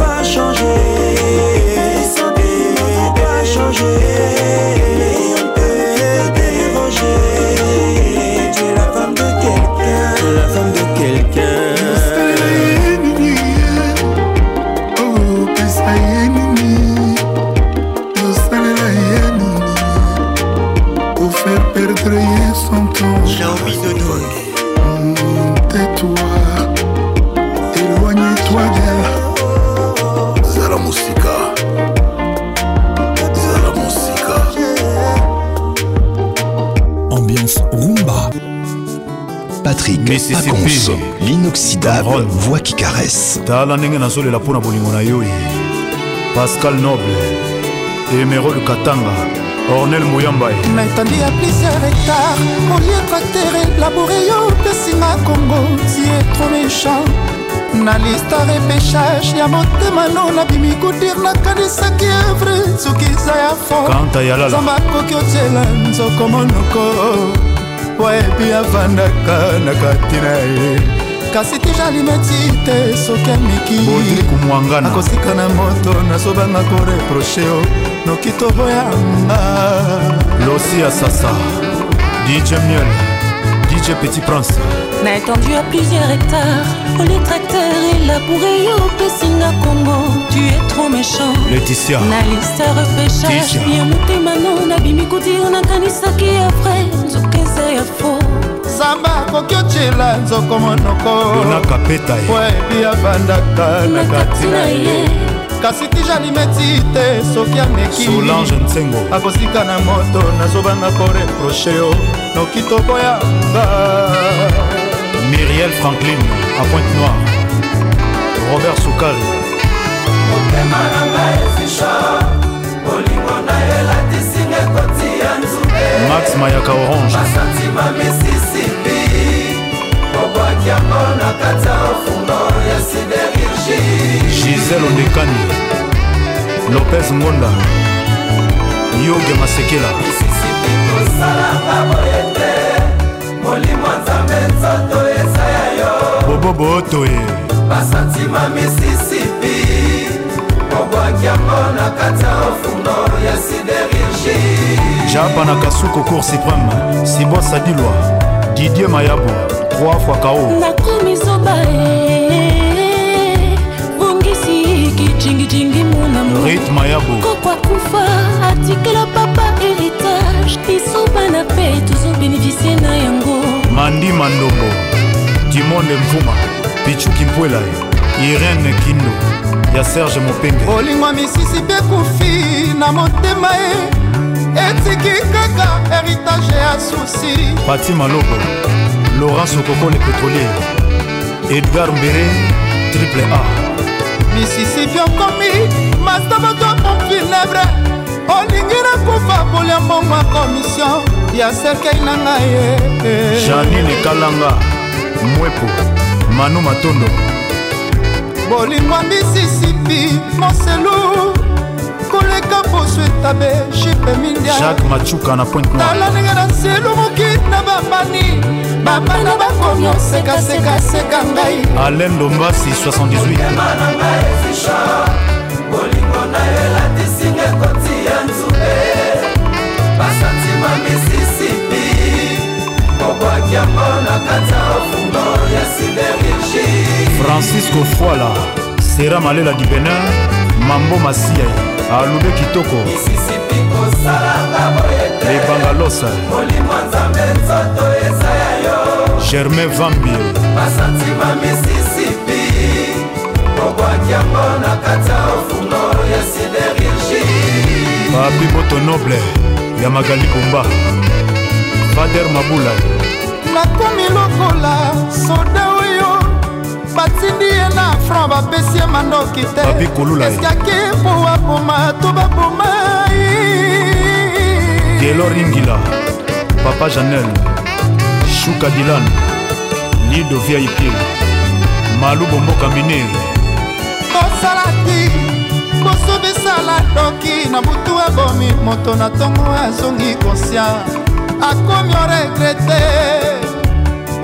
redoutable voix qui caresse tala ndenge nazolela mpo na bolingo na yo pascal noble emerode katanga ornel moyambae naitandi ya plusieurs hectare olie kotere labore yo opesinga kongo sie tro méchant na lista repechage ya motema no nabimi kodir nakanisaki evre soki eza ya fozamba akoki otyela nzoko monoko wayebi avandaka na kati na ye kasi tijalimeti te soki amikinaakosika na moto nazobanga koreproche o noki toboyanga losi ya sasa dj miel dj petit prince na étendu à plusieurs hectares oli tracteur elabouré yo opesinga congo tu es trop méchant leticia na liste repêchage ya motema no nabimi kotira nakanisaki ya vrai nzoka eza ya faux zamba akoki otyela nzoko monokoebi abandaka na kati na ye kasi tijalimeti te soki ameki akosika na moto nazobanda koreproche yo noki tokoyanga miriel franklin a pointe noire robert soukal motema na ngai ezisha bolingo na elatisinga ekoti ya nzube max mayaka orange basantima misisi yango na kati ya mfungo ya siderurgi gisel ondekani lopez ngonda yoge masekela misisipi kosala baboye te molimo nzambe nzoto eza ya yo bobobo otoye basantima misisipi obwaki yango na kati ya mfungo ya siderurgi japa na kasuko cour supreme sibosadilwa didier mayabo 3 fois kao nakomi zoba bongisi kicingicingi monamo rythme yabo kokwa kufa atikela papa héritage biso bana mpe tozobénéficie na yango mandi mandombo dimonde mfuma bichuki mpwela irene kindo ya serge mopenge olingwa misisi mpe kufi na motema ye etiki kaka héritage ya susi pati malobo laurence okoko le pétrolier edgar mbere triple a misisipi okomi masta moto pompi nebre olingi nakufa kolia mbongo ya komisio ya serkei na ngai ye janine kalanga mwepo manu matondo bolingo misisipi moselu koleka poso etabe shipe mindiajacques machuka na point tala ndenge na nsilu moki na bambani bambana bakomi osekasekaseka ngai alain dombasi 78 bolingo na yo elatisinga ekoti ya nzube basantima misisipi kobwaki yango na kati ya ofungo ya siderigi francisco fwala sera malela du benin mambo masiai alube kitoko ebanga losa germain vambio basantima misisipi obwakiango na kati ya ofungo ya siderigi papi moto noble ya magali bomba fader mabula nakomi lokola soda batindi ye na franc bapesi ye mandoki te eskiaki po baboma to babomai gelo ringila papa janel shuka dilan lido vip malubo mboka mineri bosalaki boso bisala doki na butu abomi moto na ntongo azongi konsia akomi oregrete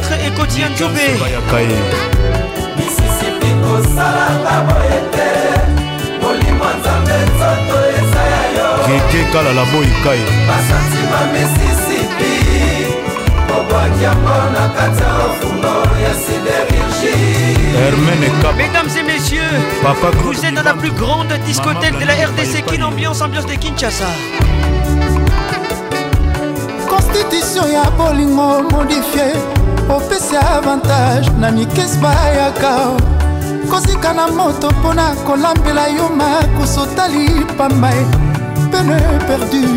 titre et Kotian Tobé misisipi kosalaka boye te molimo nzambe nzoto eza ya yo keke kalala boyikai basantima misisipi obwaki yango na kati ya ofungo ya siderigie Mesdames et messieurs, Papa vous êtes dans la plus grande discothèque de la RDC, Kin Ambiance, ambiance de Kinshasa. Constitution ya bolingo modifié opesi avantage na mikesi bayaka kozika na moto mpona kolambela yo makusu otali pamba e pene perdu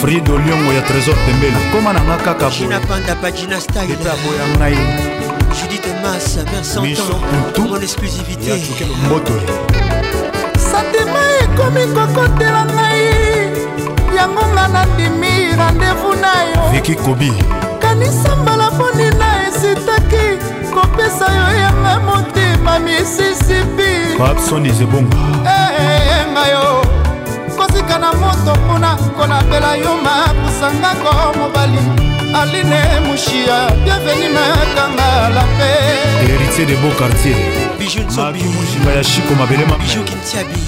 frido liongo ya trésor pembeli koma nanga kaka boyaboya ngai judite mas versantemon exclusivité mbotoli santima ekomi kokotela ngai yango nga nandimi randevu na yo viki kobi kanisa mbala ponina nasitaki kopesa yo yanga motema misisipi abson ezebonga eyenga yo kosika na moto mpona kolapela yo makusanga ko mobali aline mushia bienveni makanga lape héritier de beau quartier bijunsobimoshinga ya shiko mabelebiju kintiabi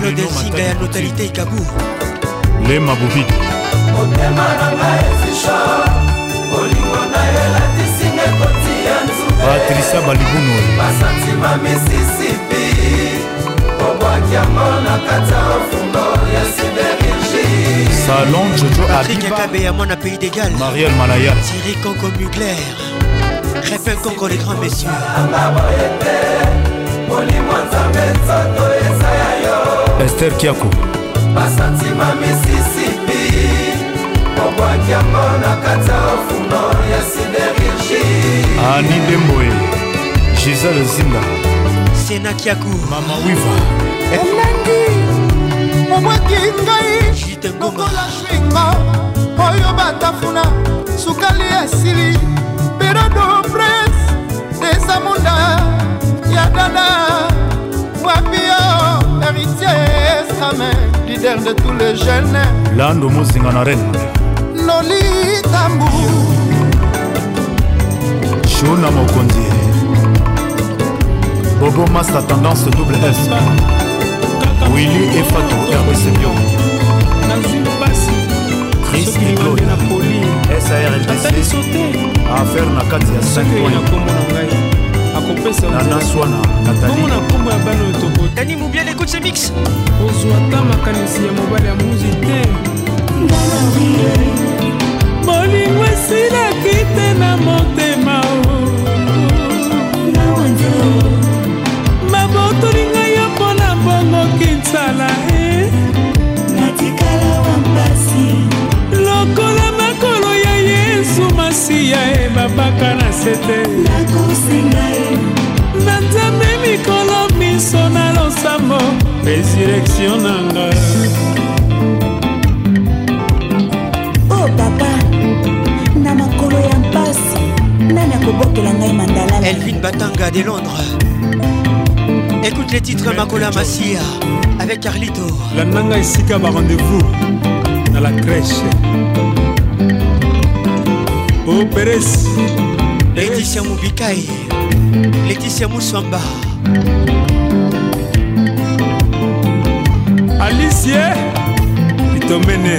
claude singa ya lotalité ikabu lema bobidi motema na ngai esisha bolingo na ye latisa patricia balibunu basantima misisipi obwakiamo na kata mfungo ya sibergi salon jojo abibaekabeya mwana pays d'égal mariel malaya tiri conco mugler répin conco les grands messieurs amaboyete molimo nzambe nzoto eza ya yo ester kiako basantima misisipi obwakiamo na kata mfungo ya ani demboe gisele zinga senakiaku mama wiva elengi obwaki ngai lokola shwingo oyo batafuna sukali esili perodo prince desamunda ya dada mwapio héritier esame lider de tous les jeunes lando mozinga na rene lolitambu shona mokonzi bobo master tendance double s willi efato rbcbio chris iclone sarndc affaire na kati ya 5 nanaswana natalimona nkombo ya bana oyo tobotani mobiel ekoce mix ozwa ta makanisi ya mobali ya muzi te bolingo esilaki te na mote babotoli ngai yo mpona mbongo kinsala e lokola makolo ya yesu masiya e babaka na sete na nzambe mikolo miso na losambo resurrektio na ngai kobokela ngai mandala elvin batanga de londres écoute les titres makola masia avec carlito landanga esika barendez-vous na la crèche o oh, peres leticia mobikai leticia muswamba alicie itomene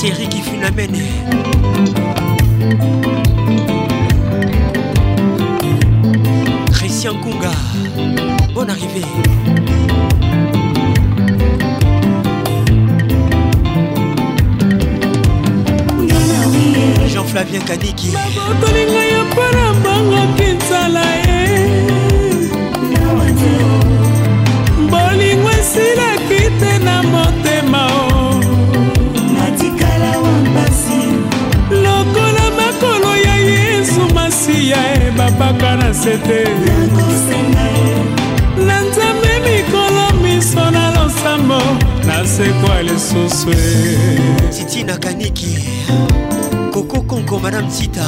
thierry kifunamene Lucien Kunga. Bonne arrivée. Jean-Flavien Kaniki. nabokolinga ya mpona mbangaki nzala ye bolingo esilaki te na moto mpaka na se te na nzambe mikolo miso na losambo nasekwa lisusu e. titi na kaniki koko konko madame tita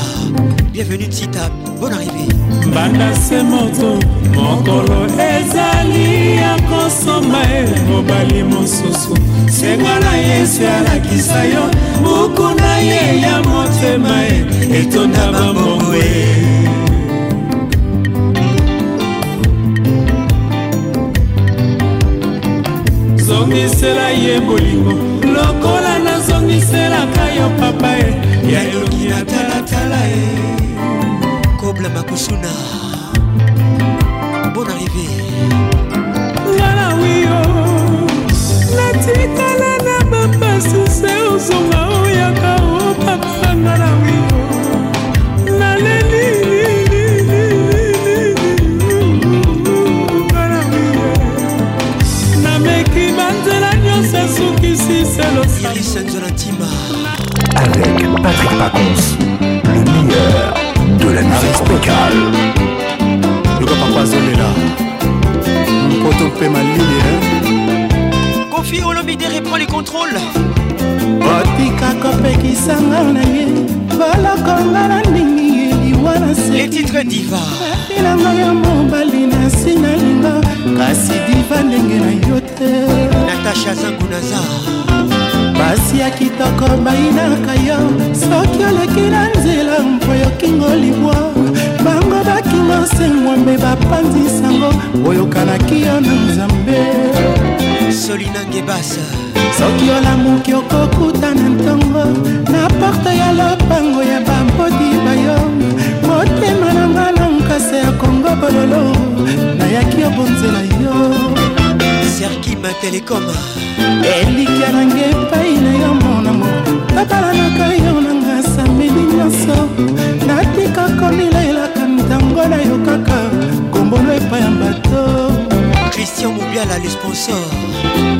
bienvenue tita bon arrivé banda se moto mokolo ezali ya kosomba e mobali mosusu senga na yesu alakisa yo buku na ye ya motema e etonda bambongo e nazongisela ye bolingo lokola nazongiselaka yo papa e ya elongi na talatala e kobla makusuna bon arrivé ngala wiyo natikala na bambasuseo zonga Patrick Pacons, le meilleur de la musique spéciale. Nous gars papa Zoné là, pour poteau fait ma ligne. Hein? Kofi Olomide reprend les contrôles. Botika Kope qui s'en va en aïe, voilà comme la ligne. Les titres diva. Elanga ah, ya mobali balina sina linga, kasi diva ndenge na yote. Natasha Zangunazar. basi ya kitoko bayinaka yo soki oleki na nzela mpo yokinga olibwa bango bakinga osengwambe bapanzisango oyokanaki yo na nzambe solinangebasa soki olamuki okokuta na ntongo na porte ya lopango ya bambodi bayo motema na nga na nkasa ya kongo bololo nayaki obonzela yo serkima telekom elikananga epai na yo monamo nabalanaka yo nanga sameli nyonso natika kolilelaka ntango na yo kaka kombolo epai ya bato kristian mobiala le sponsor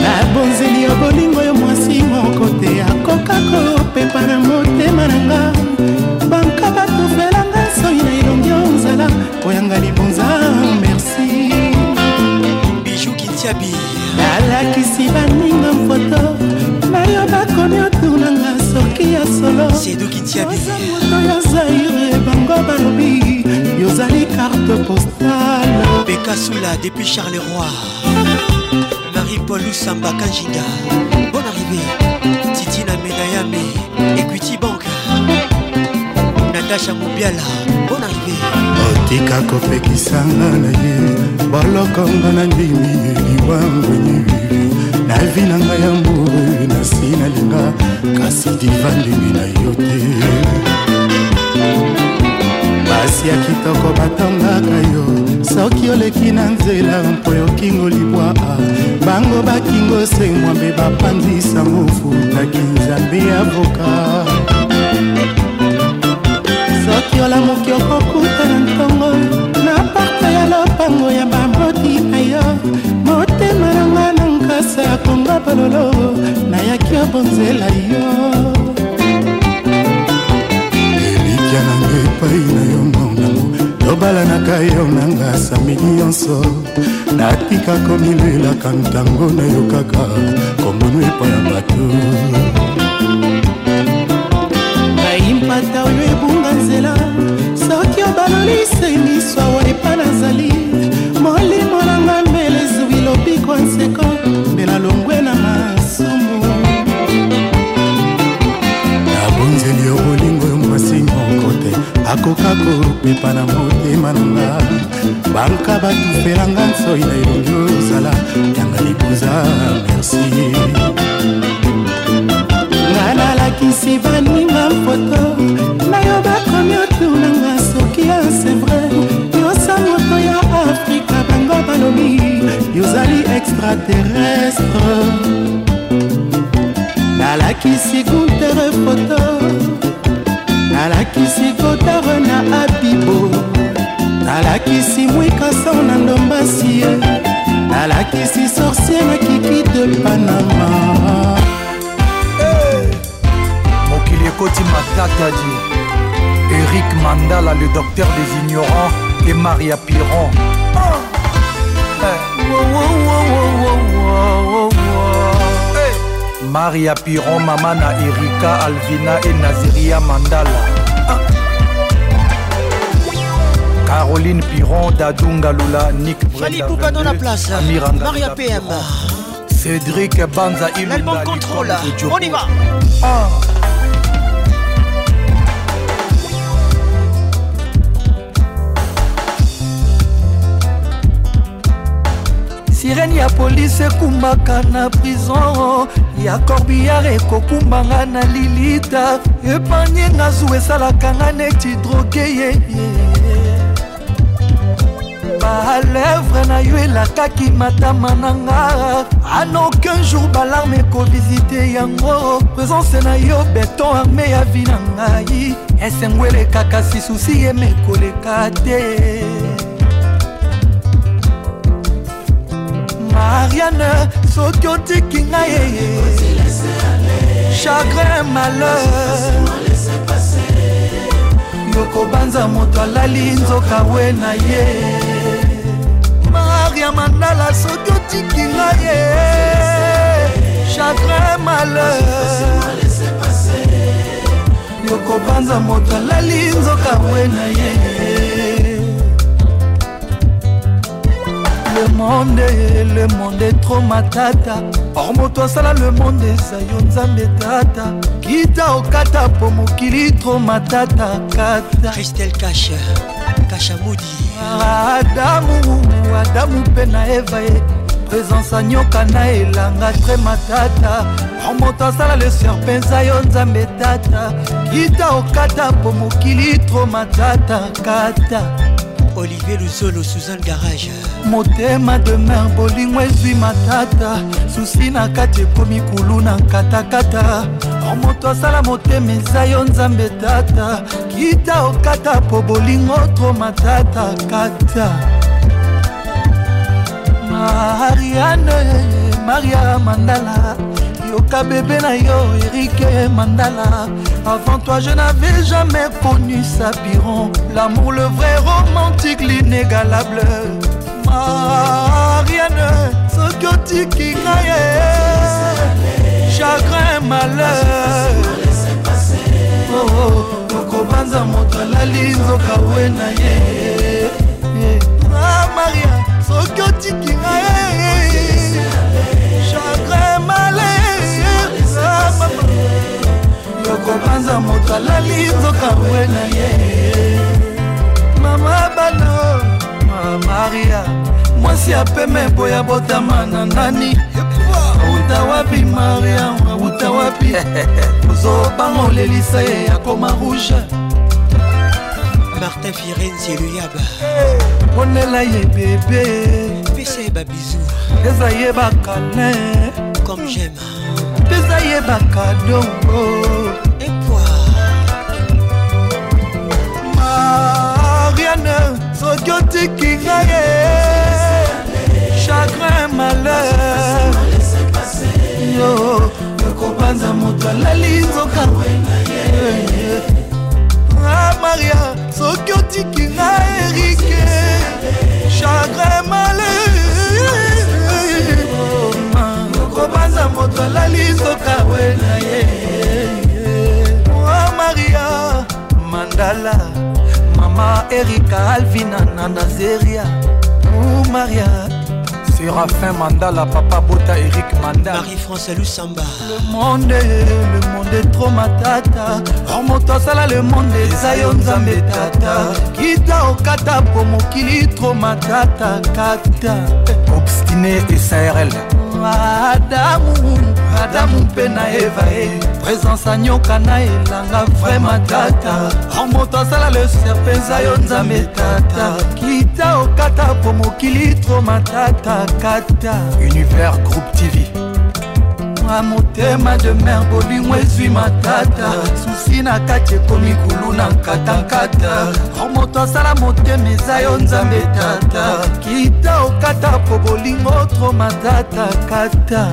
nabonzeli yo bolingo yo mwasi moko te akoka kopepa na motema na nga banka batufelanga soi na elongi ozala koyanga libongo kabi nalakisi baninga foto nayo bakomi oturnanga soki ya solooza moto ya zaire bango balobi yozali carte postale bekasula depuis charleroi marie-paul lusamba kanjinga bon arrivé titi na menayame equity bank natasha mobiala bon arrivé otika kopekisanga na ye bolokonga na ndimi liwangweni na vi na ngai ya mbue na si nalinga kasi diva ndimi na yo te basi ya kitoko batongaka yo soki oleki na nzela mpo yokingo libwa bango bakingo semwa mbe bapandisa mofutaki nzambe ya voka soki olamoki okoku papa palolo nayaki yo mpo nzela yo elikya nanga epai na yo monango tobalanaka yo nanga samili nyonso natika komilelaka ntango na yo kaka komono epai ya bato nayimpata oyo ebunga nzela soki obalolisemiso awa epa nazali molimo biko nseko mbela longwe na masumu na bonzeli yo bolingo yo mwasi moko te akoka kopepa na motema na nga banka batufelanga nsoi na elongi ozala yanga libuza merci nga nalakisi baninga foto nayo bakomi otunanga soki ya sevre yosa moto ya afrika ata balobi yozali extraterrestre nalakisi guntere foto nalakisi kotare na abibo nalakisi mwikasan na ndombasi nalakisi sorcier na kiki de panama mokili ekoti matata di erik mandala le docteur des ignorants et maria piron maria piron mama na erika alvina e naziria mandala caroline piron dadunga lula nik maria pm cédric banza ilumba contrôle on y va ah. sirene ya polise ekumbaka na prison ya corbillard ekokumbanga na lilita epanye nga zu esalaka nga neti droge ye balevre na yo elakaki matama na nga an aucun jour balarme ekovisite yango présence na yo beton arme ya vi na ngai esengo elekaka si susi yeme koleka te mariane soki otiki ngai chagrin malheur yokobanza moto alali nzoka we na ye maria mandala soki otiki ngai chagrin malheur yokobanza moto alali nzoka we na ye le monde le monde etro matata or moto asala le monde eza yo nzambe tata kita okata po mokili tro matata kata christel kashe kashamudi adamu adamu mpe na eva ye présence anyoka na elanga tre matata or moto asala le serpenza yo nzambe tata kita okata po mokili tro matata kata olivier luzolo suzanne garage motema demer bolingo ezwi matata susi na kati ekomi kulu na katakata or moto asala motema eza yo nzambe tata kita okata po bolingo tro matata kata mariane maria mandala yoka bebe na yo erike mandala avant toi je n'avais jamais connu sapiron l'amour le vrai romantique l'inégalable mariane soki otiki nga ye chagrin malheur okobanza oh, oh, oh, moto alali nzoka we na ye ah, maria soki otiki nga ye papa yokopanza moto alali nzoka we na ye mama bano mamaria mwasi apeme boya botama na nani auta wapi mariam auta wapi ozobanga olelisa ye akoma rouge martin firenzi eluyaba ponela eh, ye bebe pesa ye babizu eza ye bakane comme j'aime apesa ye bakadongo mariane soki otiki ngaye chagrin malheur yo okobanza moto alali nzoka eh, eh. maria soki otiki nga erike chagrin malheur kobanza moto alali soka we na ye mwa maria mandala mama erika alvina na nazeria mu maria Séraphin Mandala, Papa Bota, Eric Mandala Marie-France Lusamba Le monde, le monde est trop matata Ormoto asala le monde eza yo nzambe tata kita okata po mokili trop matata kata obstine esarl adamu adamu mpe na eva e présence anyoka na elanga vraima tata or moto asala leser mpenza yo nzambe tata kita okata po mokili tro matata kata univers groupe tv nanga motema de mer bolingo ezwi matata susi na kati ekomi kulu na nkatankata o moto asala motema eza yo nzambe tata kita okata po bolingo tro matata kata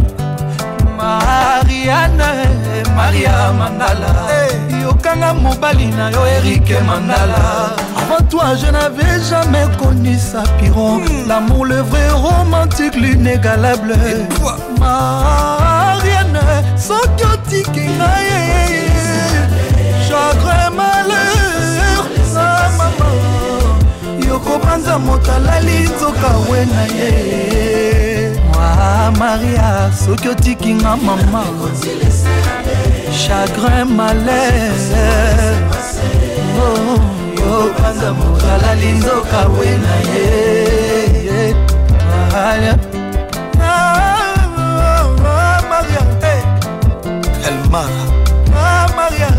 mariane maria mandala hey. oyokanga mobali na yo erike mandala avant toi je n'avais jamais connu sapiron mmh. l'amour le vrai romantique l'inégalable mariane soki otiki nga ye chagrin malheur na mama yokopanza moto alali nzoka we na ye mwa maria soki otiki nga mama chagrin malheur oh, yo oh, banza mokalali nzoka we na ye maria ah, ah, ah, elmar maria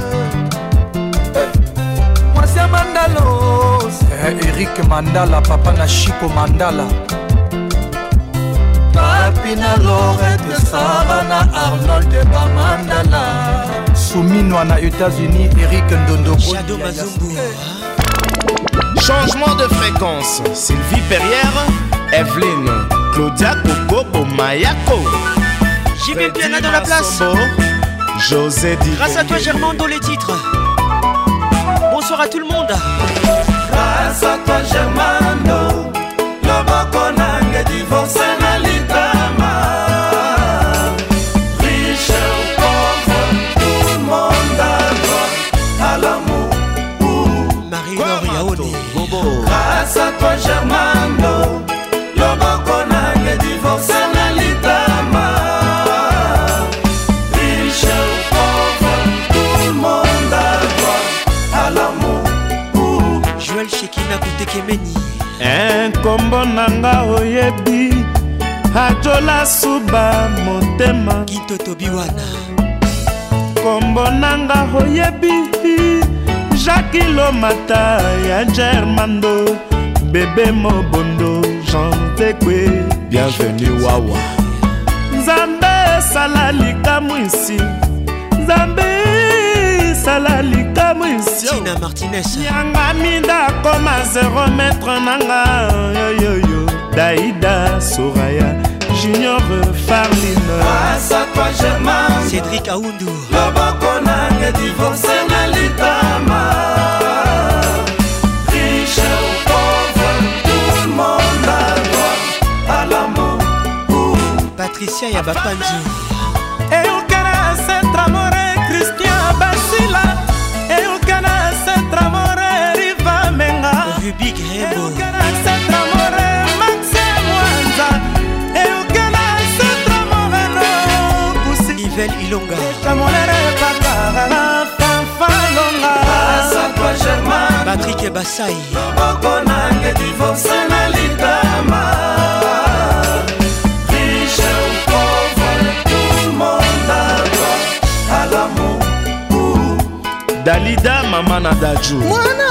mwasi ya mandalo eh, erik mandala papa na shiko mandala pina lorete de na arnold bamandala souminwa na états-unis Eric Shadow changement de fréquence sylvie perrière evelyn claudia kokobo mayako JB Piana dans la place José Di Grâce à toi Germando, les titres Bonsoir à tout le monde Grâce à toi Germando béni enkombo eh, na nga oyebi ajola suba motema kitotobi wana kombo na nga oyebi jakilomata ya germando bebe mobondo jantekwe bienvenu wawa nzambe esala likamwisi nzambe esala likamu isioina martinez yanga minda akoma zerometre nanga yoyoyo daida soraya junior farlinecédrik aundu loboko nange divorce na litama patricia ya bapanzi du big hebo Nivelle Ilonga Patrick Ebassai okonange divorce na litama riche ou pauvre tout monde a droit à l'amour dalida mama na daju mwana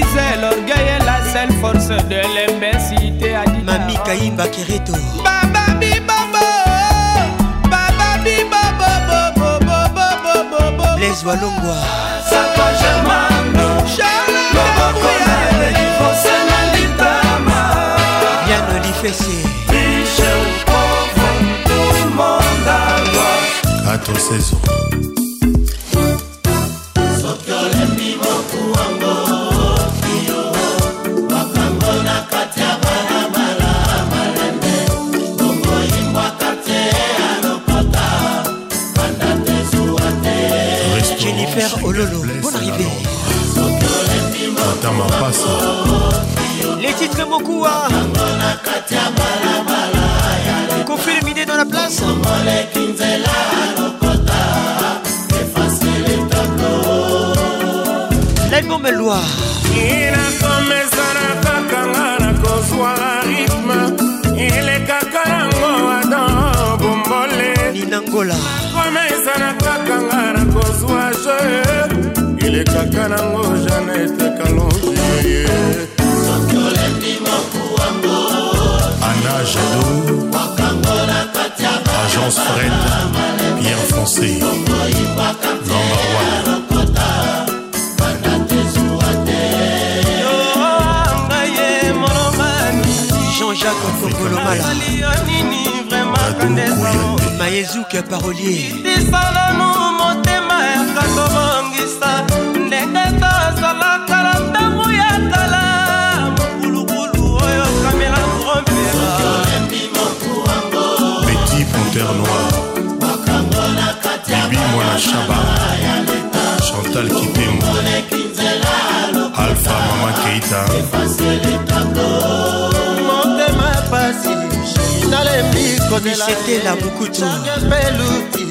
disait l'orgueil est la seule force de l'imbécilité a dit Mami Kaïba Kereto Baba bi bobo Baba bi bobo bobo bobo bobo bobo Les Walongwa Sakoche Mando Lobo Kona Evo Senalitama Bien Olifessier Biche au pauvre Tout le monde à moi Quatre saisons Lolo, bonne arrivée. Les titres Mokuwa. Confus le dans la place. L'album Loire. Il a comme ça, la kozwa rythme. Il est angola koma ezana kaka nga na kozwa je elekaka nango janete kalongie ana jado agence fred pierre foncé number one jean-jacques fokolomala makandesao mayezuki ya parolier isalanu motema ya katobongisa ndenge tozalaka na ntango ya kala mokulukulu oyo kamela romperaeti panter noir bibi mwana shaba chantal kipengo alpha mama keita nalembi kotelamisetela mokutupeluki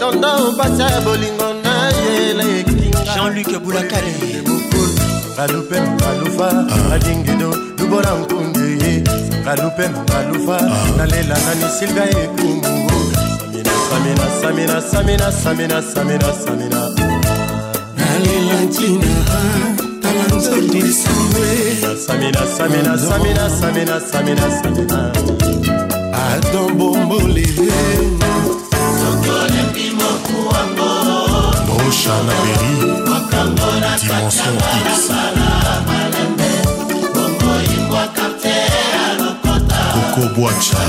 tonda opasa bolingo na yelekinga jean-luc bulakale ngalupe ngalufa alingido lubola nkunde ye ngalupe ngalufa ah. nalela nani silvia ekumu samina samina samina samina samina samina nalela ntina tala nzondisambe samina samina samina samina samina samina adam bomboli rocha na beri dimension x koko bwacha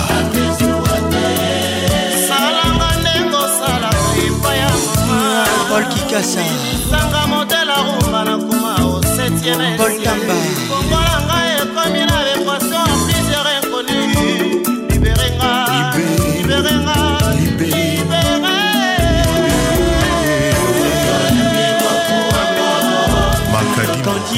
salanga ndenge osala epai ya mama paul kikasa sanga modela rumba nakoma o 7 bongola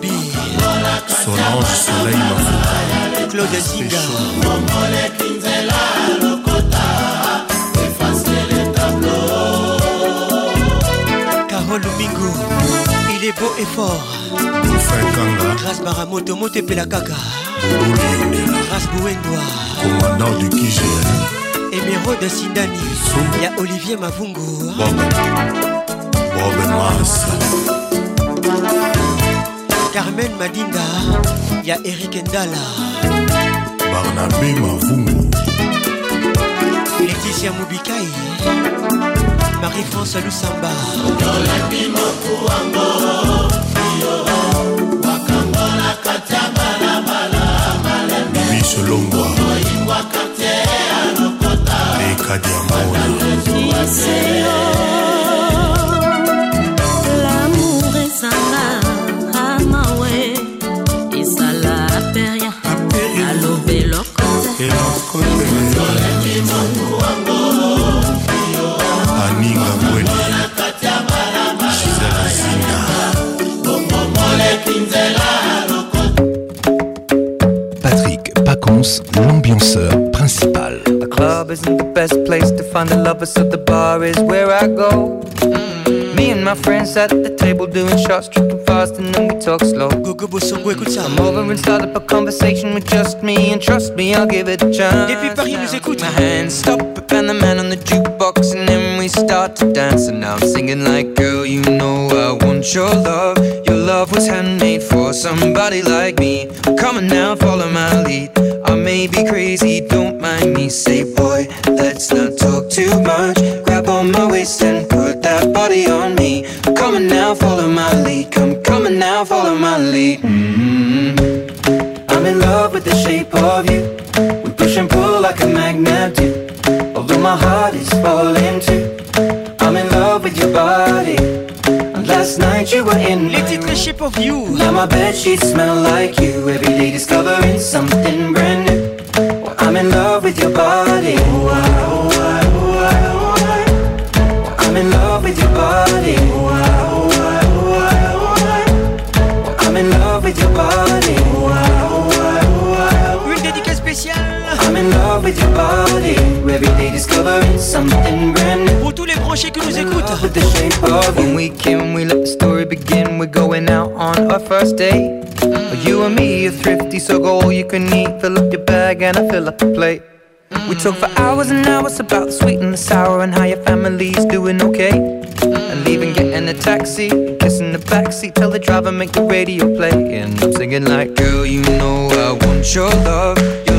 Bijou Solange Soleil Mafuta Claude Zinga Carole Lumingo Il est beau et fort Grâce Baramoto Mote Pelakaka Grâce Bouendoa Commandant du Kijé Émeraude Sindani Il y a Olivier Mavungu Bob Carmen Madinda ya Eric Ndala Barnabé Mavungu Laetitia Mubikai Marie-France Lusamba misolongwa ekadiamona danseur principal. club isn't the best place to find a lover, so the bar is where I go. Me and my friends at the table doing shots, tripping fast, and then we talk slow. Come over and start up a conversation with just me, and trust me, I'll give it a chance. you Paris nous écoute. My hands stop and the man on the jukebox, and then we start to dance. And now I'm singing like, girl, you know I want your love. Your love was handmade for somebody like me. Come on now, follow my lead. I may be crazy, don't mind me. Say, boy, let's not talk too much. Grab on my waist and put that body on me. I'm coming now, follow my lead. Come coming now, follow my lead. Mm -hmm. I'm in love with the shape of you. We push and pull like a magnet do. Although my heart is falling too. I'm in love with your body. Last night you were in Les titres Shape of You Now my bed sheets smell like you Every day discovering something brand new well, I'm in love with your body oh, I, oh, I, oh, I, oh, I. I'm in love with your body oh, I, oh, I, oh, I, oh, I. I'm in love with your body oh, oh, oh, spéciale I'm in love with your body Every day discovering something brand new tous les branchés qui nous écoutent. When we came, we let the story begin. We're going out on our first date. You and me are thrifty, so go all you can eat. Fill up your bag and I fill up the plate. We talk for hours and hours about the sweet and the sour and how your family's doing okay. And leaving, getting a taxi, kissing the backseat, tell the driver make the radio play. And I'm singing like, girl, you know I want your love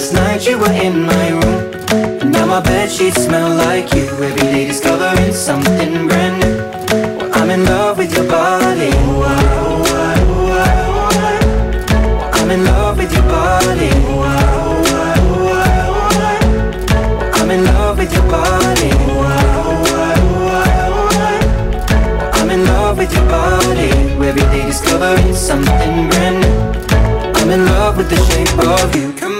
Last night you were in my room And now my bedsheets smell like you Every day discovering something brand new well, I'm in love with your body I, am ah, ah, ah, in love with your body I, am in love with your body I, I'm in love with your body Every day discovering something brand new I'm in love with the shape of you Come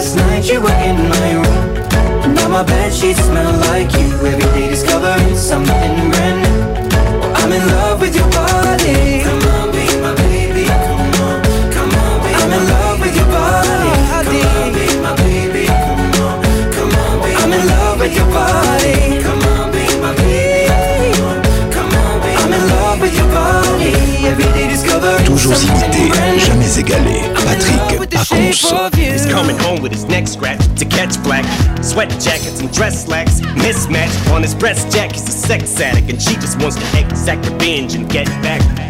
Last night you were in my room Now my bed sheets smell like you Every day discovering something brand new I'm in love with your body Come on, be my baby Come on, come on, be I'm in love baby. with your body Come on, be my baby Come on, come on, be I'm in love baby. with your body Come on, be my baby Come on, come on, be I'm in love with your body Every day discovering Toujours imité, jamais égalé Patrick the shape of you. He's coming home with his neck scratched to catch black. Sweat jackets and dress slacks mismatched on his breast jack. He's a sex addict and she just wants to exact revenge and get back.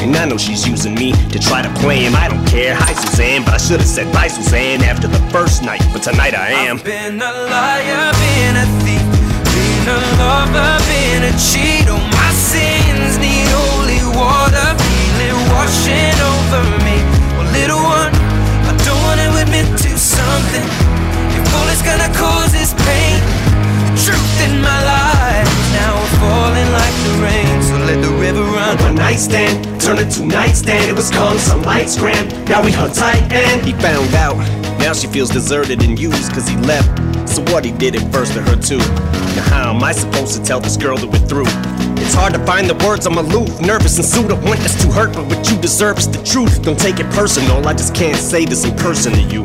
And I know she's using me to try to play him. I don't care, hi Suzanne, but I should have said bye Suzanne after the first night. But tonight I am. I've been a liar, been a thief, been a lover, been a cheat. All my sins need holy water, feel it washing over me. Well, little one, I don't want to admit to something. If all it's gonna cause is pain, the truth in my life now falling like the rain. So let the river run. One night stand on a nightstand. It was calm, some lights grand. Now we hung tight and he found out. Now she feels deserted and used cause he left. So what he did it first to her too. Now how am I supposed to tell this girl that we're through? It's hard to find the words, I'm aloof, nervous and sued. I want this to hurt, but what you deserve is the truth. Don't take it personal, I just can't say this in person to you.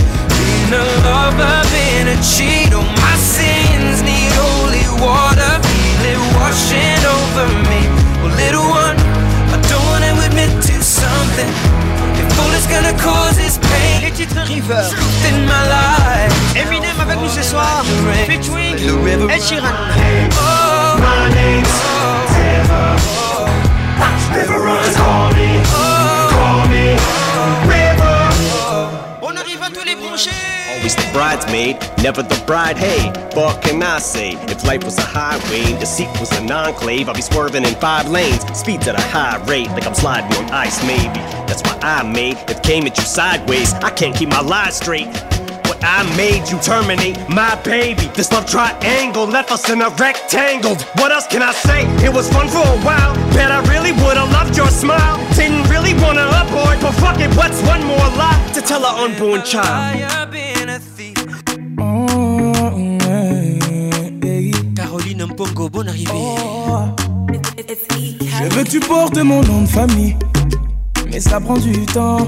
been a lover, been a cheat. All my sins need holy water, feel it washing over me. Well, little one, I don't wanna admit to something. If all it's gonna cause is pain, les titres River. Truth in my life. Eminem avec nous ce soir, featuring Ed Sheeran. Oh, my name's River. Oh. river runs, call me, oh. call me. Always the bridesmaid, never the bride. Hey, what can I say? If life was a highway, deceit was an enclave, I'd be swerving in five lanes. Speeds at a high rate, like I'm sliding on ice, maybe. That's why I made it came at you sideways. I can't keep my lies straight. I made you terminate my baby. This love triangle left us in a rectangle. What else can I say? It was fun for a while. Bet I really would've loved your smile. Didn't really wanna abort, but fuck it, what's one more lie to tell our unborn child? Caroline Mpongo, bonne oh, Je veux que tu portes mon nom de famille, mais ça prend du temps.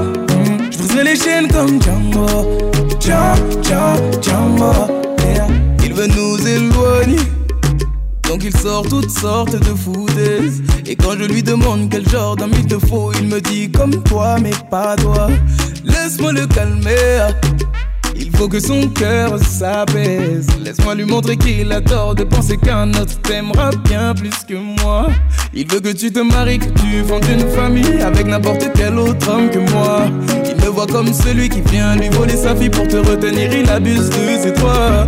Je briserai les chaînes comme Django. Django, Django, yeah. Il veut nous éloigner. Donc il sort toutes sortes de foutaises. Et quand je lui demande quel genre d'homme il te faut, il me dit comme toi, mais pas toi. Laisse-moi le calmer. Il faut que son cœur s'apaise. Laisse-moi lui montrer qu'il adore de penser qu'un autre t'aimera bien plus que moi. Il veut que tu te maries, que tu fasses une famille avec n'importe quel autre homme que moi. Il me voit comme celui qui vient lui voler sa vie pour te retenir. Il abuse de ses droits.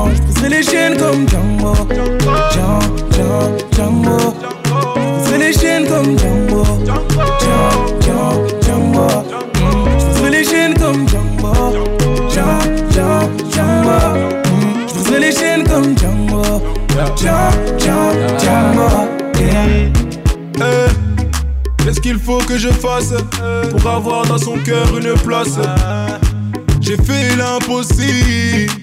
Django. Je les chaînes comme Django. Django, Django, Je les chaînes comme Django. Django, Django, Je les chaînes comme Django. Django, Django, Je les chaînes comme Django. Django, Django, Qu'est-ce qu'il faut que je fasse pour avoir dans son cœur une place J'ai fait l'impossible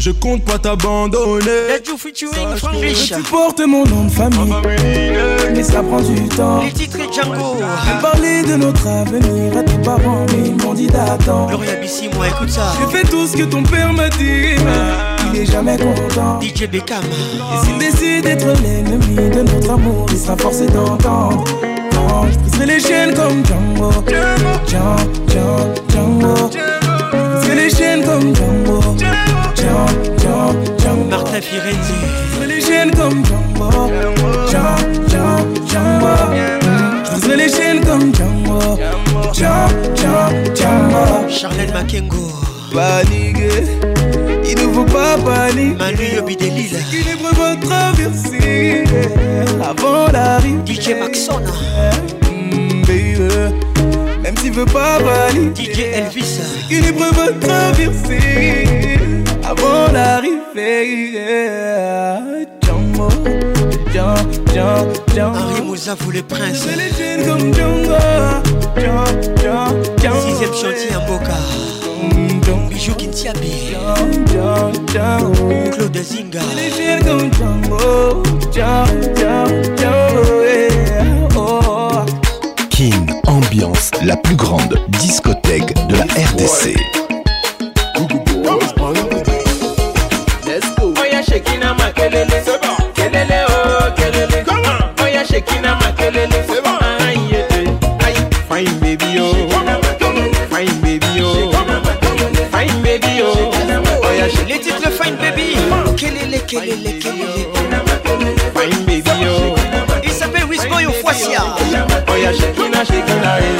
Je compte pas t'abandonner. Tu portes mon nom de famille. Mais ça prend du temps. Les titres Django. Parler de notre avenir à tes parents, mais ils m'ont dit d'attendre. Gloria Bissi, moi écoute ça. J'ai tout ce que ton père m'a dit. Il est jamais content. DJ Beckham. Et s'il décide d'être l'ennemi de notre amour, il sera forcé d'entendre. Je briserai les chaînes comme Django. Django, Django, Django. Je les chaînes comme Django. Je Irene. les comme Je les chaînes comme Charlène Makengo. Il ne faut pas paniquer. Manu Yobideli Delila. Une épreuve traversée avant l'arrivée. DJ Maxona. Mm, Même s'il veut pas valider DJ Elvis. Une épreuve traverser avant l'arrivée. Moussa, vous les princes. les comme Sixième chantier à Boca. Bijou Claude Zinga. Oh, oh. King Ambiance, la plus grande discothèque de la RDC. life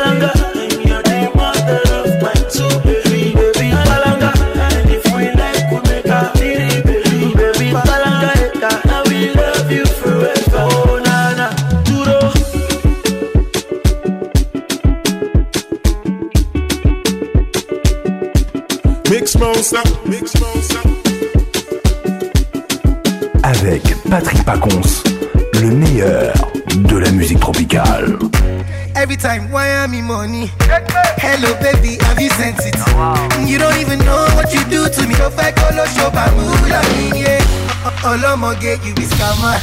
ọlọ́mọge you be scammer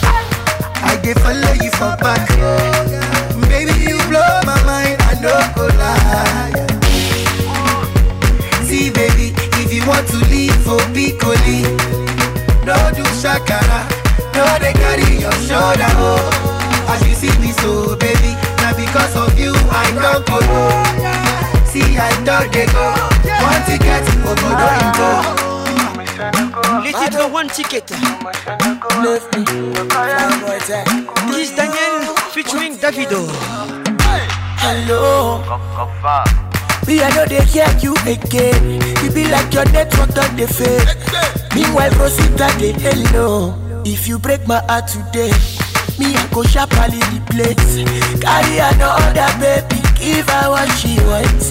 I dey follow you for back baby you blow my mind I no go lie see baby if you want to live for piccoli no do shakara no dey carry your shoulder oh as you see me so baby na because of you I don go. see I don dey go one ticket obodo you go. This for one ticket. Daniel featuring Davido. Hello. Me, I know they hear you again. You be like your network on the face. Meanwhile, Rosita, they hello. If you break my heart today, me, I go sharply the place. Carry another baby, give her what she wants.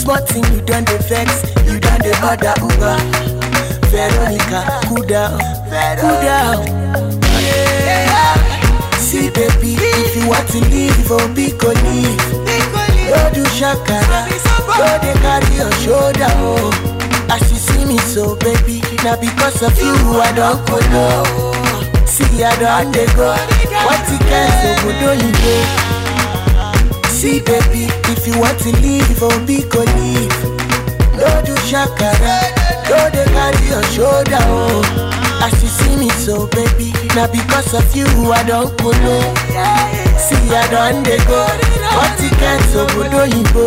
Small thing you done the vex. You done the other Uber. Veronica, cool down, cool down. See, baby, if you want to leave, oh, big go leave. Go do shakara, go they carry your shoulder, oh. As you see me so, baby, now because of you, I don't go now. See, I don't they go. What you can so good only day. See, baby, if you want to leave, oh, big go leave shakara no dey carry your shoulder oh. as you see me so baby na because of you i do don kolo see i don dey go can't ọtí kẹ́ẹ̀tì òbòdó òyìnbó.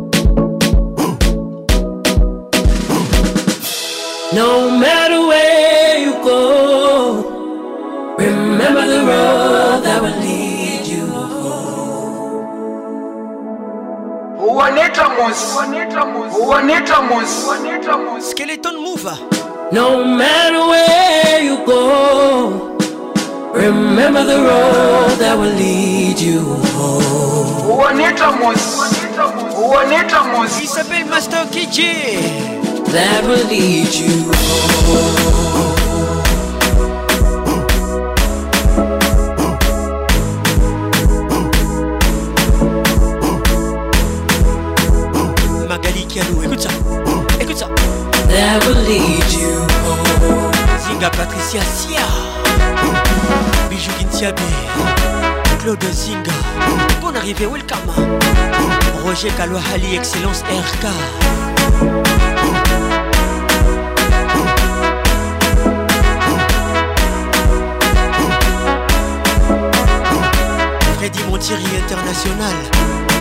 No matter where you go, remember the road that will lead you home. Juanitamus, Juanitamus, Juanitamus, Juanitamus, Skeleton Mover. No matter where you go, remember the road that will lead you home. Juanitamus, Juanitamus, Juanitamus. Il s'appelle Master KJ. that will lead you home. écoute ça, écoute ça. That will lead you home. Zinga Patricia Sia, Bijou Kintiabi, Claude Zinga, Bon arrivé welcome. Roger Kalohali, Excellence RK.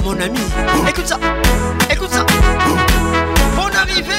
mon ami. Écoute ça, écoute ça. Bonne arrivée.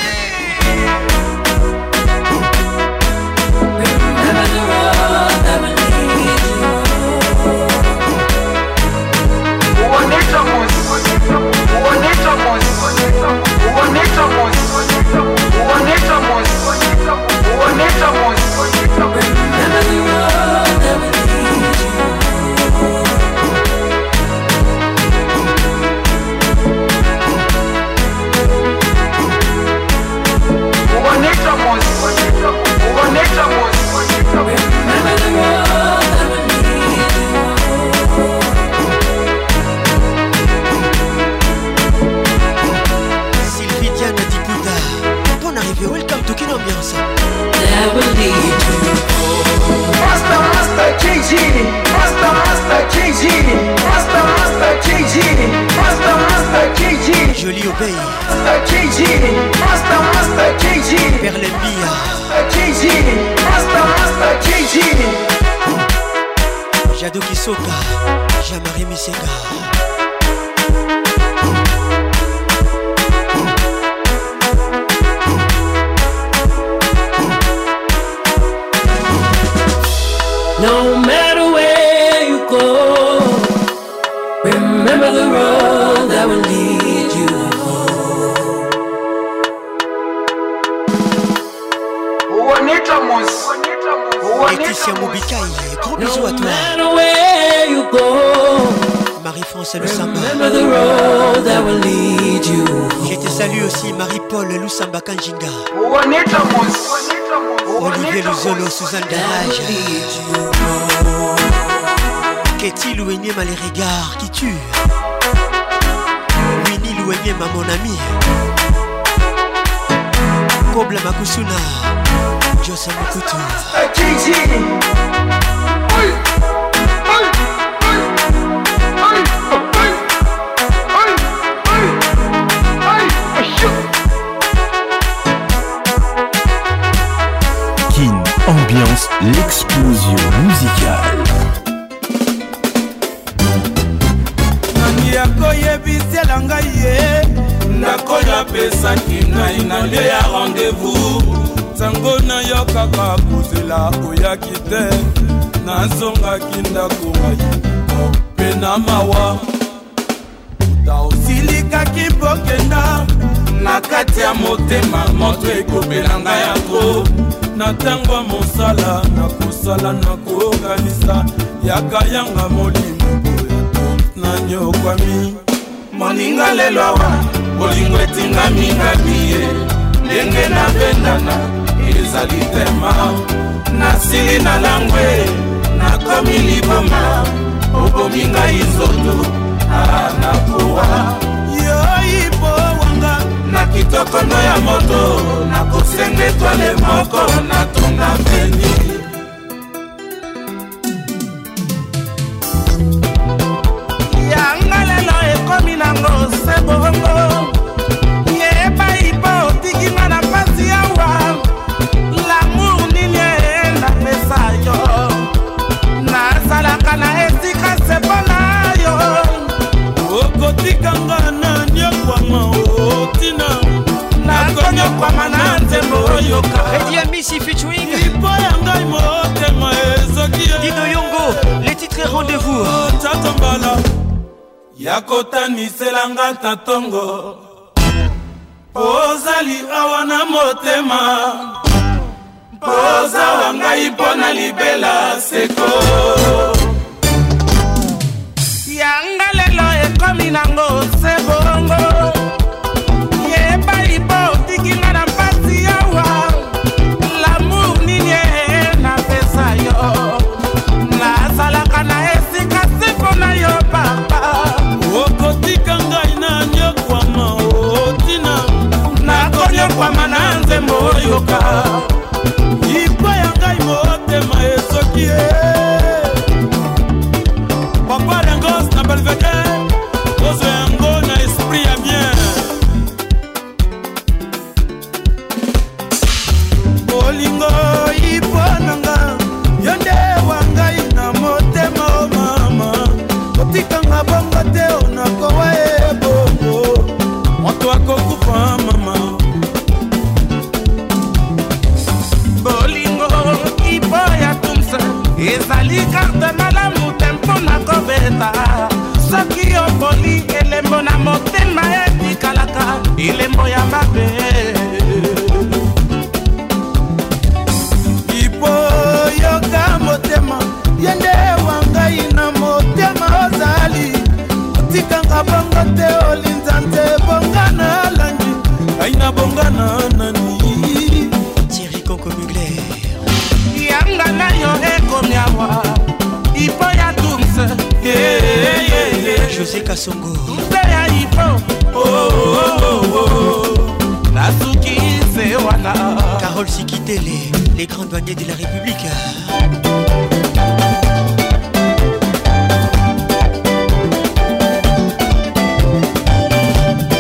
Les grandes bandées de la République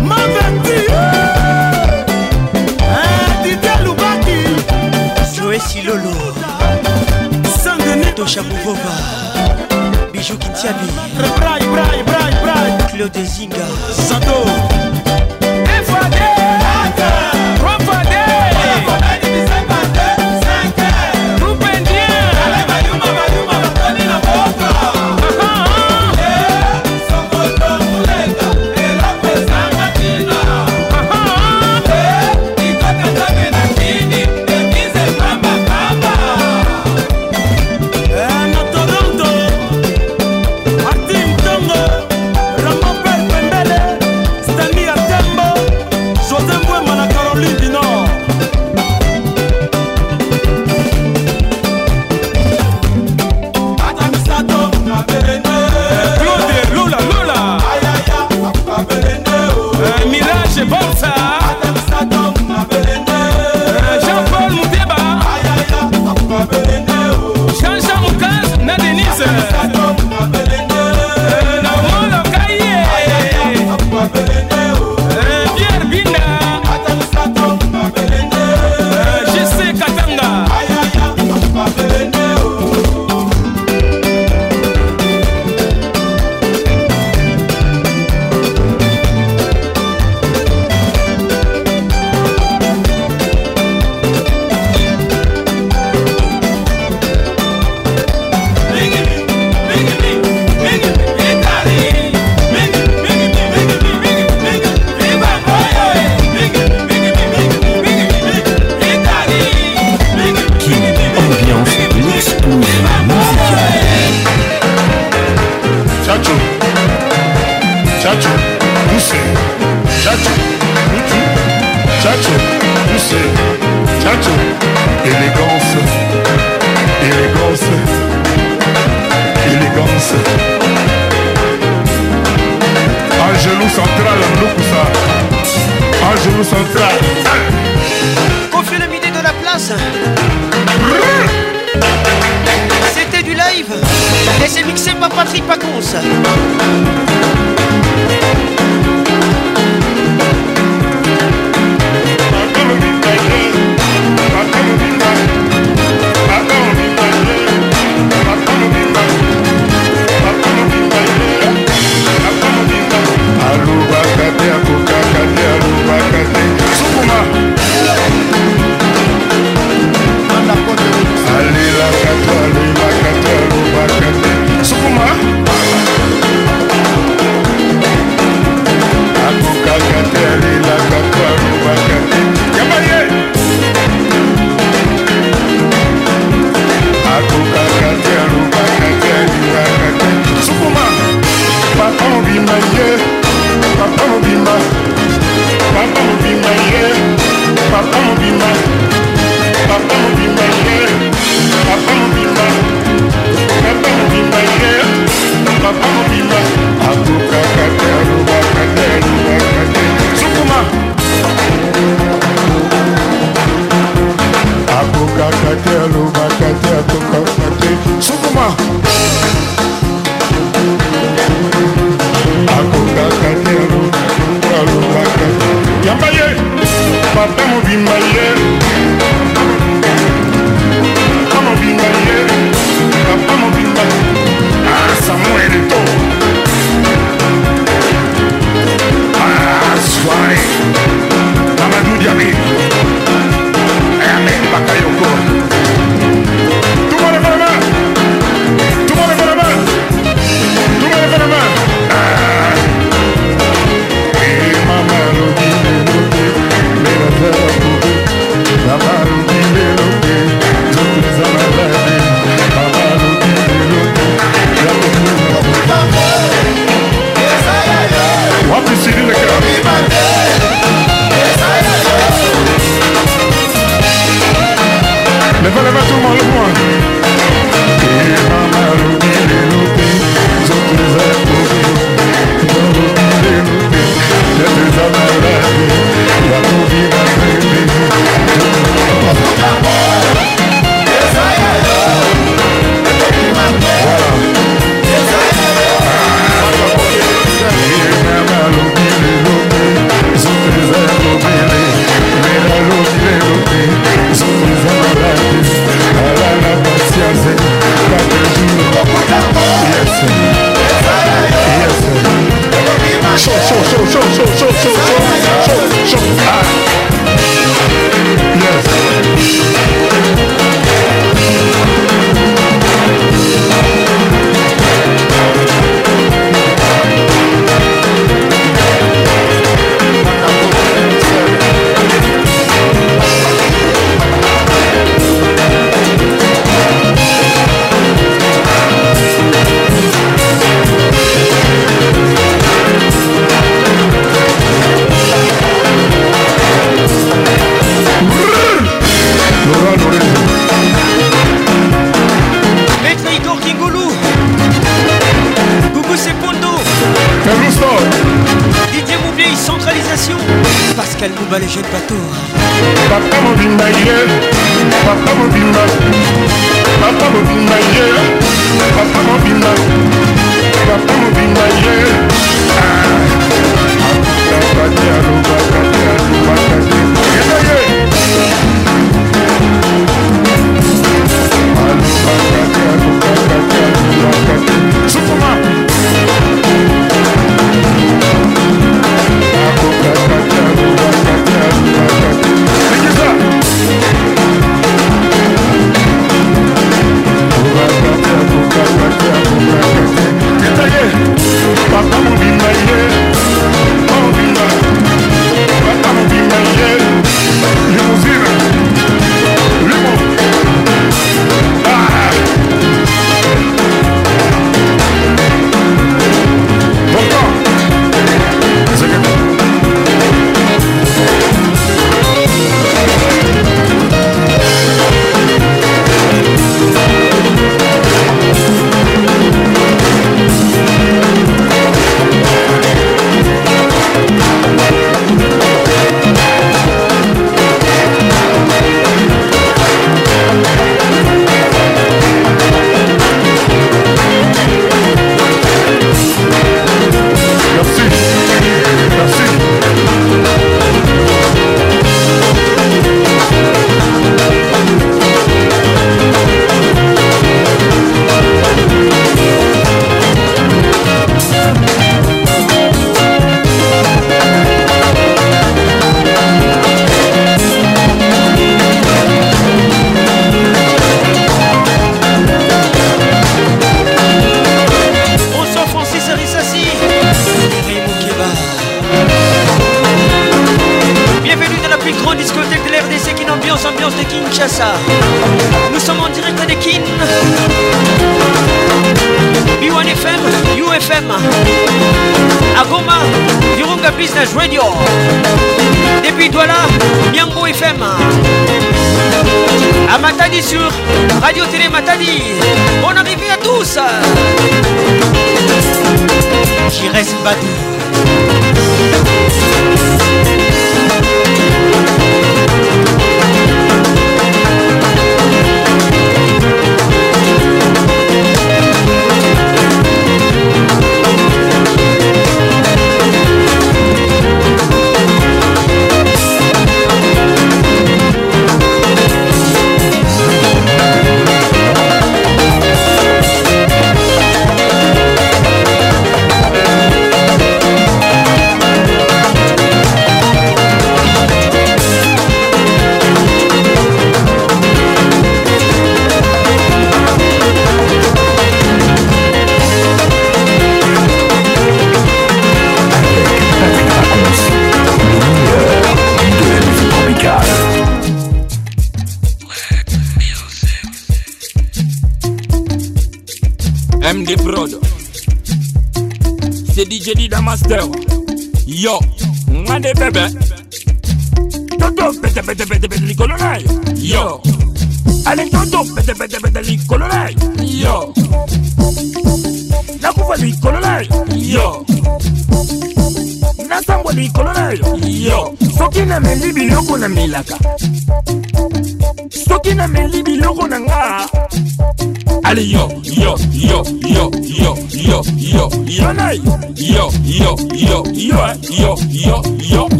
M'avertir, eh, hein, Dita Lubaki Joël Silolo, Sanganet au chapeau Bijou Kintiavi, Claude Zinga, Santo.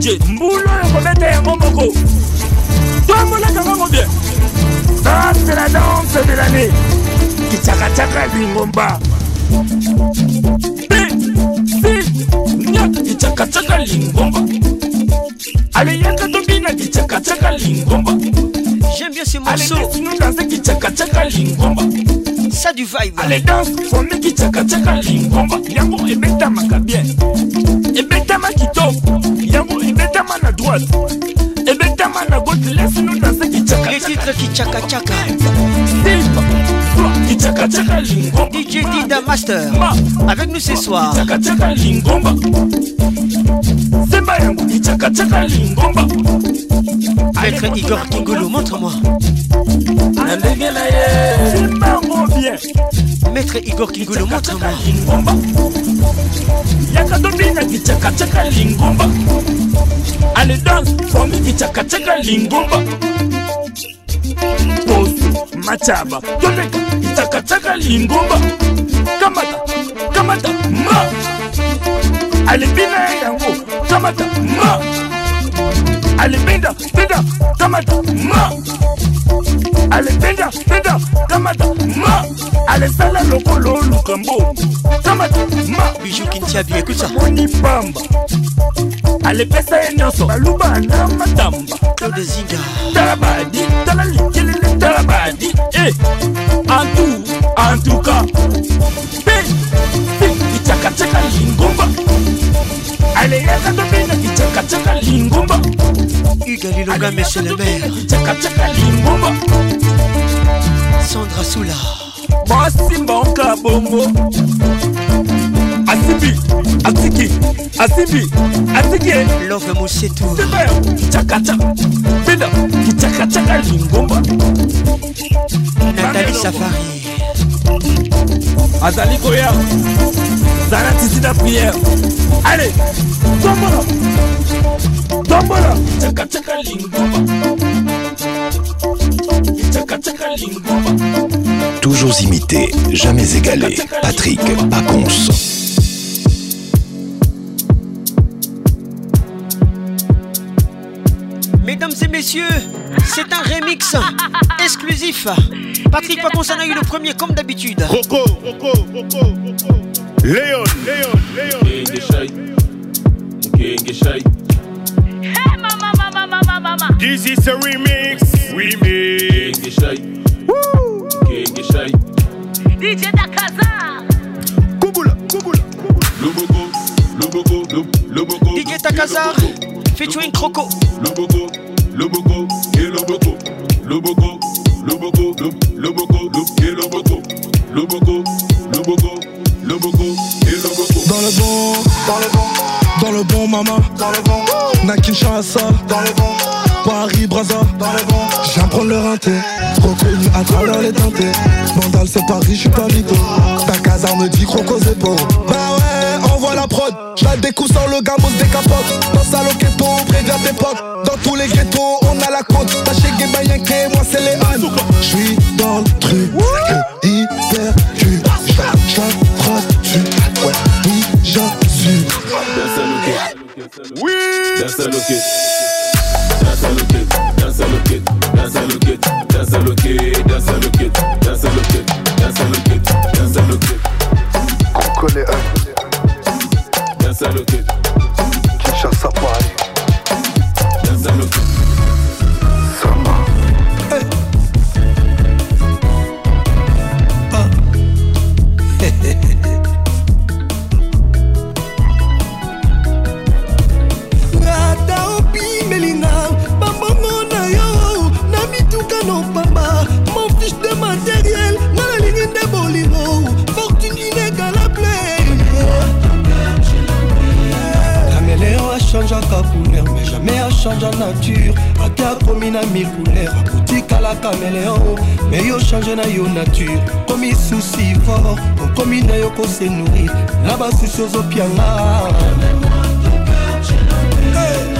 dj mbula oyo kobeta yango moko tomonaka bango bien danse la danse de lannée kicakacaka lingomba kicakacaka lingomba aleyaka tobina kicakacaka lingomba J'aime bien ce morceau. Allez, nous danser qui tchaka tchaka lingomba. Ça du vibe. Allez, danse, on est qui tchaka tchaka lingomba. Yango et beta maka boîte. Et bien, ta managote, laisse-nous danser Kichaka. Les titres Kichaka Chaka. Steve, Kichaka Chaka Lingomba. DJ Dida Master. Avec nous ce soir. Kichaka Chaka Lingomba. Semba yangu Kichaka Chaka Lingomba. Maître Igor Kingolo, montre-moi. Ndengela ye. Semba bien. Maître Igor Kingo le montre-moi. yakadomina kichakachaka lingomba ale dance for me kichakachaka lingomba posu machaba toleka kichakachaka lingomba kamata kamata ma Allez alipina yango kamata ma Allez binda binda kamata ma alipenda penda kama ma alisala lokolo lukambo kama ma biju kinchabi ekuta moni pamba alipesa ye nyonso baluba na matamba claude zinga talabadi tala likelele talabadi e eh, antu antuka pe itakateka lingomba aleyaka tobina kicakacaka lingumba ugalilonga monsieur le maire kicakacaka lingumba sandra sula mwasimba onka bongo asimbi atiki asimbi atiki love mosetu kicakaca bina kicakacaka lingumba natali safari azali koya tissue la prière. Allez, Toujours imité, jamais égalé. Patrick Pacons. Mesdames et messieurs, c'est un remix exclusif. Patrick Pacons en a eu le premier comme d'habitude. Leon, Léon, Léon. King shai, King shai. Hey mama, mama, mama, mama. This is a remix, remix. Mkenge shai, woo. King shai. DJ Dakaza. Kubula, kubula, kubula. Loboko, loboko, loboko. DJ Dakaza, featuring Croco. Loboko, loboko, et loboko, loboko, loboko, loboko, loboko le bon, dans le bon, dans le bon maman, dans le bon, ça, dans le bon, Paris Braza, dans le bon, J'viens prendre le rinté, trop connu à travers les dentés, Mandal c'est Paris, je pas mytho, ta casa me dit croque aux épaules, bah ouais, envoie la prod, je la découpe sans le gamos décapote, dans sa loquetto, préviens tes potes, dans tous les ghettos, on a la côte, t'as chez Gebayenke, moi c'est les Je suis dans le truc. That's the look ozali na mikouleur otikala caméléon me yo change na yo nature okomi susi fort okomi na yo kose nourrir na basusi ozopianga hey.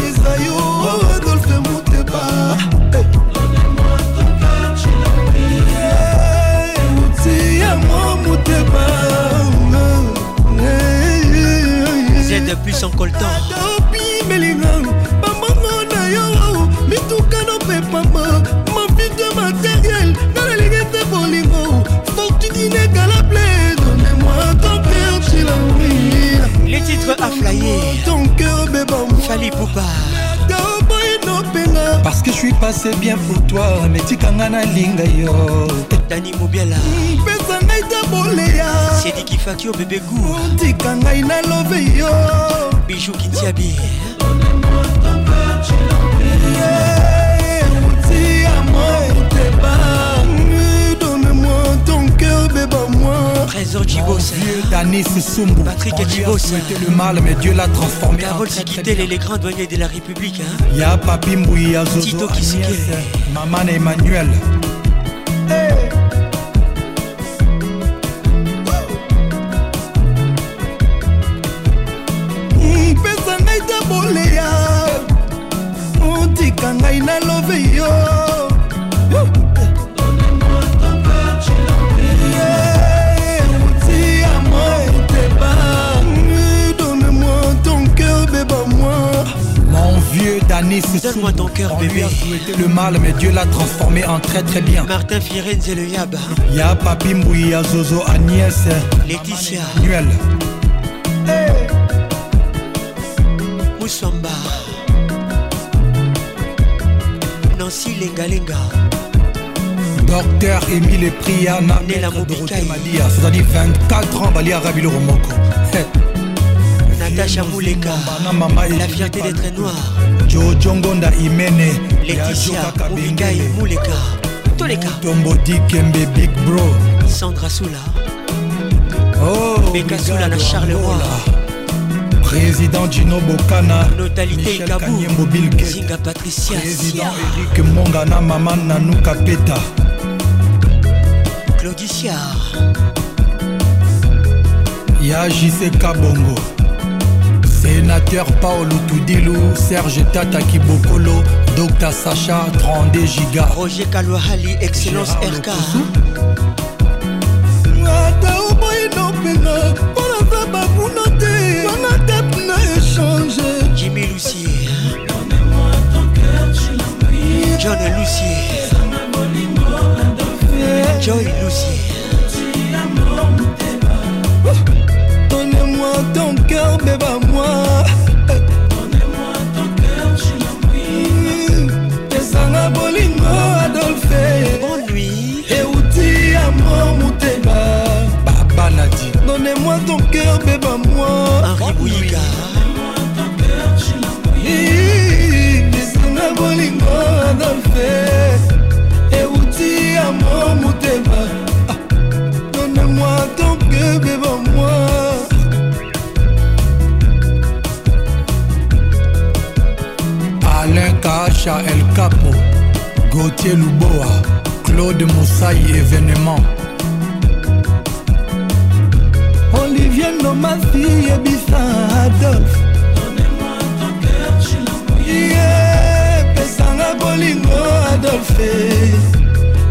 plus en coltan les bambongo na yo ton les titres ton cœur parce que je suis passé bien pour toi mais t'as yo dani qui bébé goût. bebe otika ngai nalobe yo biju ton Trésor Djibos Dieu Danis Soumbou Patrick c'était le mal mais Dieu l'a transformé Carole les grands douaniers de la République hein? Y'a Papi Tito Maman Emmanuel Donne-moi ton cœur, bébé. le mal, mais Dieu l'a transformé en très très bien. Martin Firenze et le Yab. Y'a Papi y'a Zozo, Agnès. Euh, Laetitia. Nuel. Hey. Moussamba. Nancy Lenga. Docteur Emile Pria, Maître Dorothée Malia, cest à 24 ans, Valia, Rabilo Romoko. Hey. Natacha Mouleka La fierté d'être noir Jojongonda Imene Laetitia Moubikai Mouleka Toleka Tombo Dikembe Big Bro Sandra Soula Oh Beka Soula na Charleroi Président Gino Bokana Notalité Kabou Zinga Patricia Président Eric Mongana Maman Nanou Kapeta Claudiciard ya jise kabongo Sénateur Paolo Tudilu, Serge Tata Kibokolo, Docteur Sacha, 32 Giga. Roger Kalohali Excellence RK. Jimmy Lucier John Lucier Joy Lucier cœur, bébé moi. Sacha El Capo, Gauthier Louboa, Claude Moussaï événement. Olivier Nomasi Ebissa Adolphe. Pesanga bolingo Adolphe.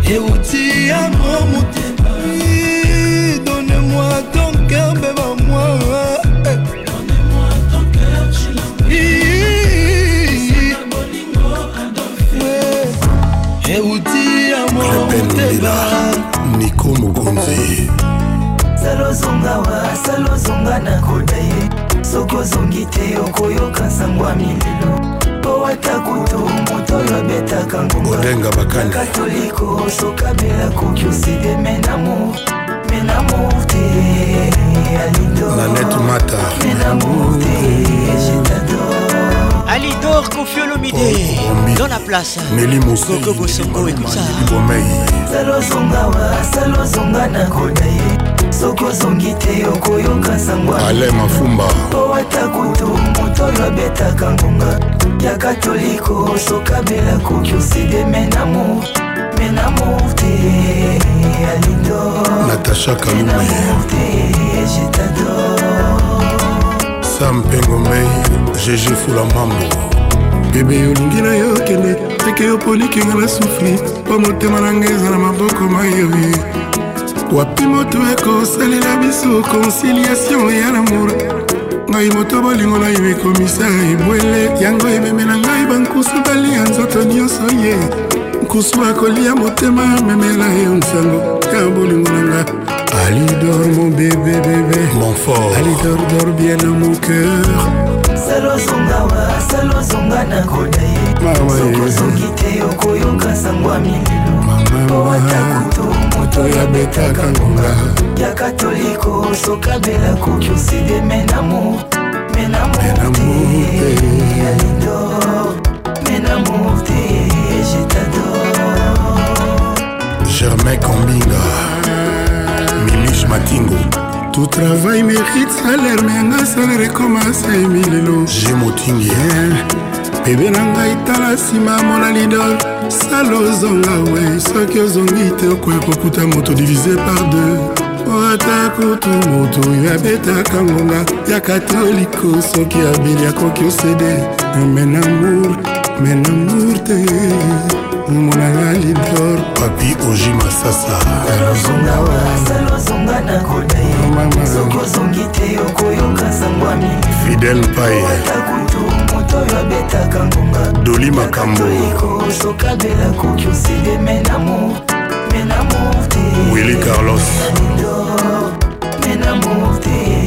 Euti amour ozonga wasala ozonga na koda ye soki ozongi te okoyoka nsango ya mililo mpo ata kutu moto oyo abetaka ngongakatoliko sokabela koki oside me namour me namour te alidormenamour te jetador Alidor Kofiolomide oh, oh, oh, dans la place Coco Bosongo et tout ça Salozonga wa salozonga na kodaye soki ozongi te okoyoka sangwaale mafumba po ata kutu moto oyo abetaka ngonga ya katoliko sokabela koki oside menamo menamo te alindo natasha kalume jetado sam pengomei gg fula mambo bebe olingi na yo kende teke yo polikinga na sufli mpo motema na ngai eza na maboko mayoye moto ekosalela biso conciliation ya lamour ngai moto bolingo na yo ekomisa ebwele yango ememela ngai bankusu balia nzoto nyonso ye nkusu akolia motema memela yo nsango ya bolingo na nga alidor mon bébé bébé mon fort alidor dor bien mon cœur salozongawa salozonga na koda ye sokosongi te okoyoka sangwa mililo owata kutu moto yabetaka ngonga ya katoliko sokabela koki oside menamour menamour te alidor menamour te jetador germain kombinga milish matingo tout travail mérite salaire mais anga salaire ekomasa emilelo je motingi bebe na ngai tala nsima mona lidol sala ozonga we soki ozongi te okoya kokuta moto divise par deux po ata kutu moto oyo abetaka ngonga ya katoliko soki abeli akoki osede men amour men amour te omonanga lidor papi oji masasa fidel paye bato oyo abetaka ngonga doli makambo ekosokabela koki oside menamo menamo te wili carlos menamo te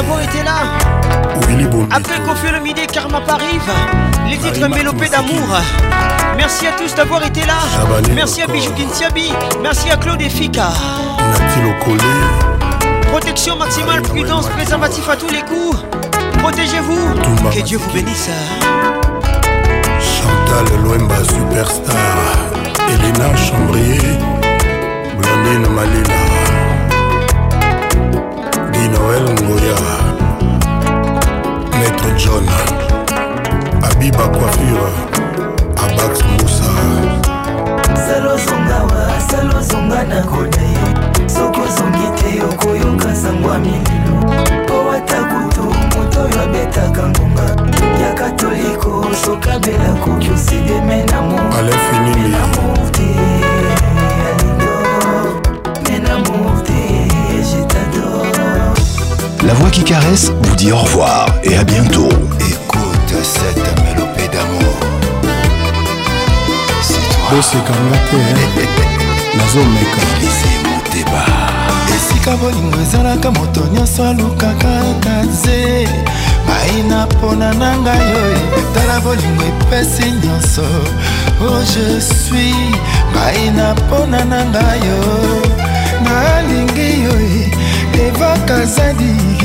d'avoir été là. Après fait le midi, Karma parive Les titres mélopés d'amour. Merci à tous d'avoir été là. Ah bah, Merci à Bijou Merci à Claude et Fika Protection maximale, prudence, préservatif à tous les coups. Protégez-vous. Que Dieu vous bénisse. Chantal Loemba, superstar. Elena Chambrier. Blondine Malina. edi noel ngoya maître john abiba coiffure abax musa salozongawa salozonga na koda ye soki ozongi te okoyoka sango ya mililo mpo ata kutu moto oyo abetaka ngonga ya katoliko sokabela koki osideme na mo alain finili La voix qui caresse vous dit au revoir et à bientôt. Écoute cette mélopée d'amour. C'est toi. nazomeka moteba esika bolingo ezalaka moto nyonso alukaka kaze baina mpona na ngai oyo tala bolingo epesi nyonso o oh, je suis baina mpona na ngai yo nalingi yo evaka zadi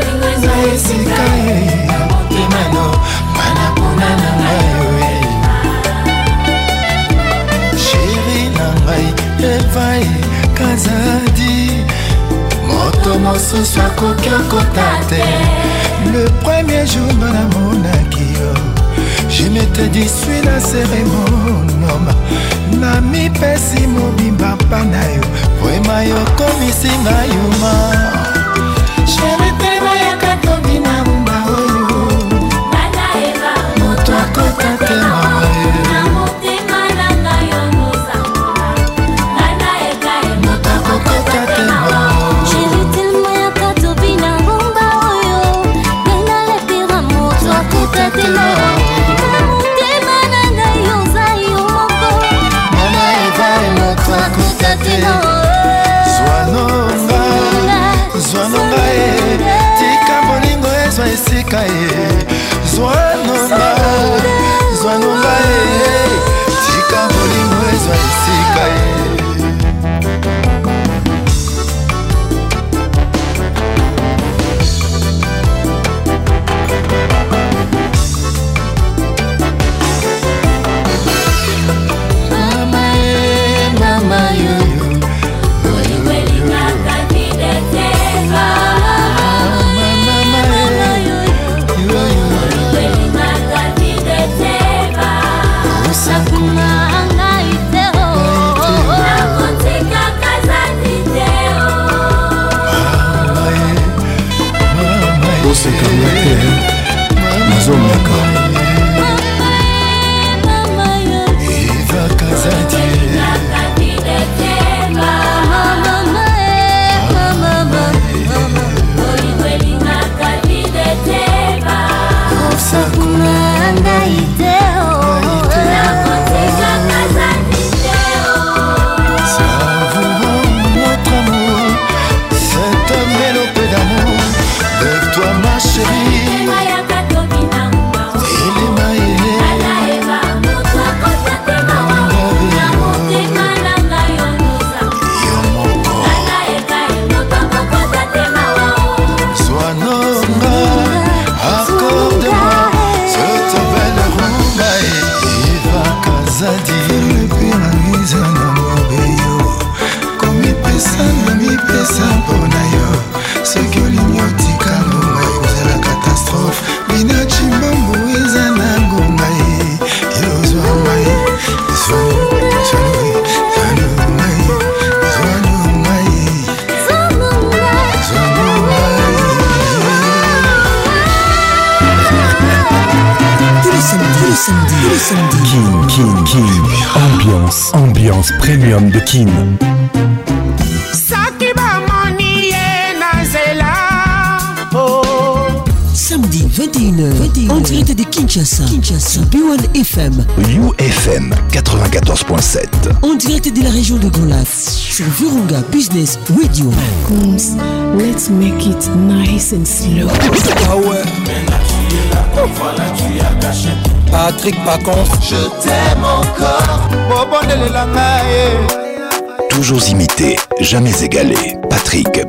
eza esika emano mana mpona na ngai sheri na ngai evai kazadi moto mosusu akoki okota te le premier jour nga namonaki yo je m'étais dit suis la cérémonome namipesi mobimba mpa na yo vrema yokomisi ngai yuma chéri tena yakatomina cair безумный Kin, Ambiance, ambiance premium de Kin. Oh. Samedi 21h, en direct de Kinshasa, Kinshasa, B1 FM, UFM 94.7, en direct de la région de Golas, sur Virunga Business Radio. let's make it nice and slow. Ah Patrick Pacons Je t'aime encore eh. Toujours imité, jamais égalé. Patrick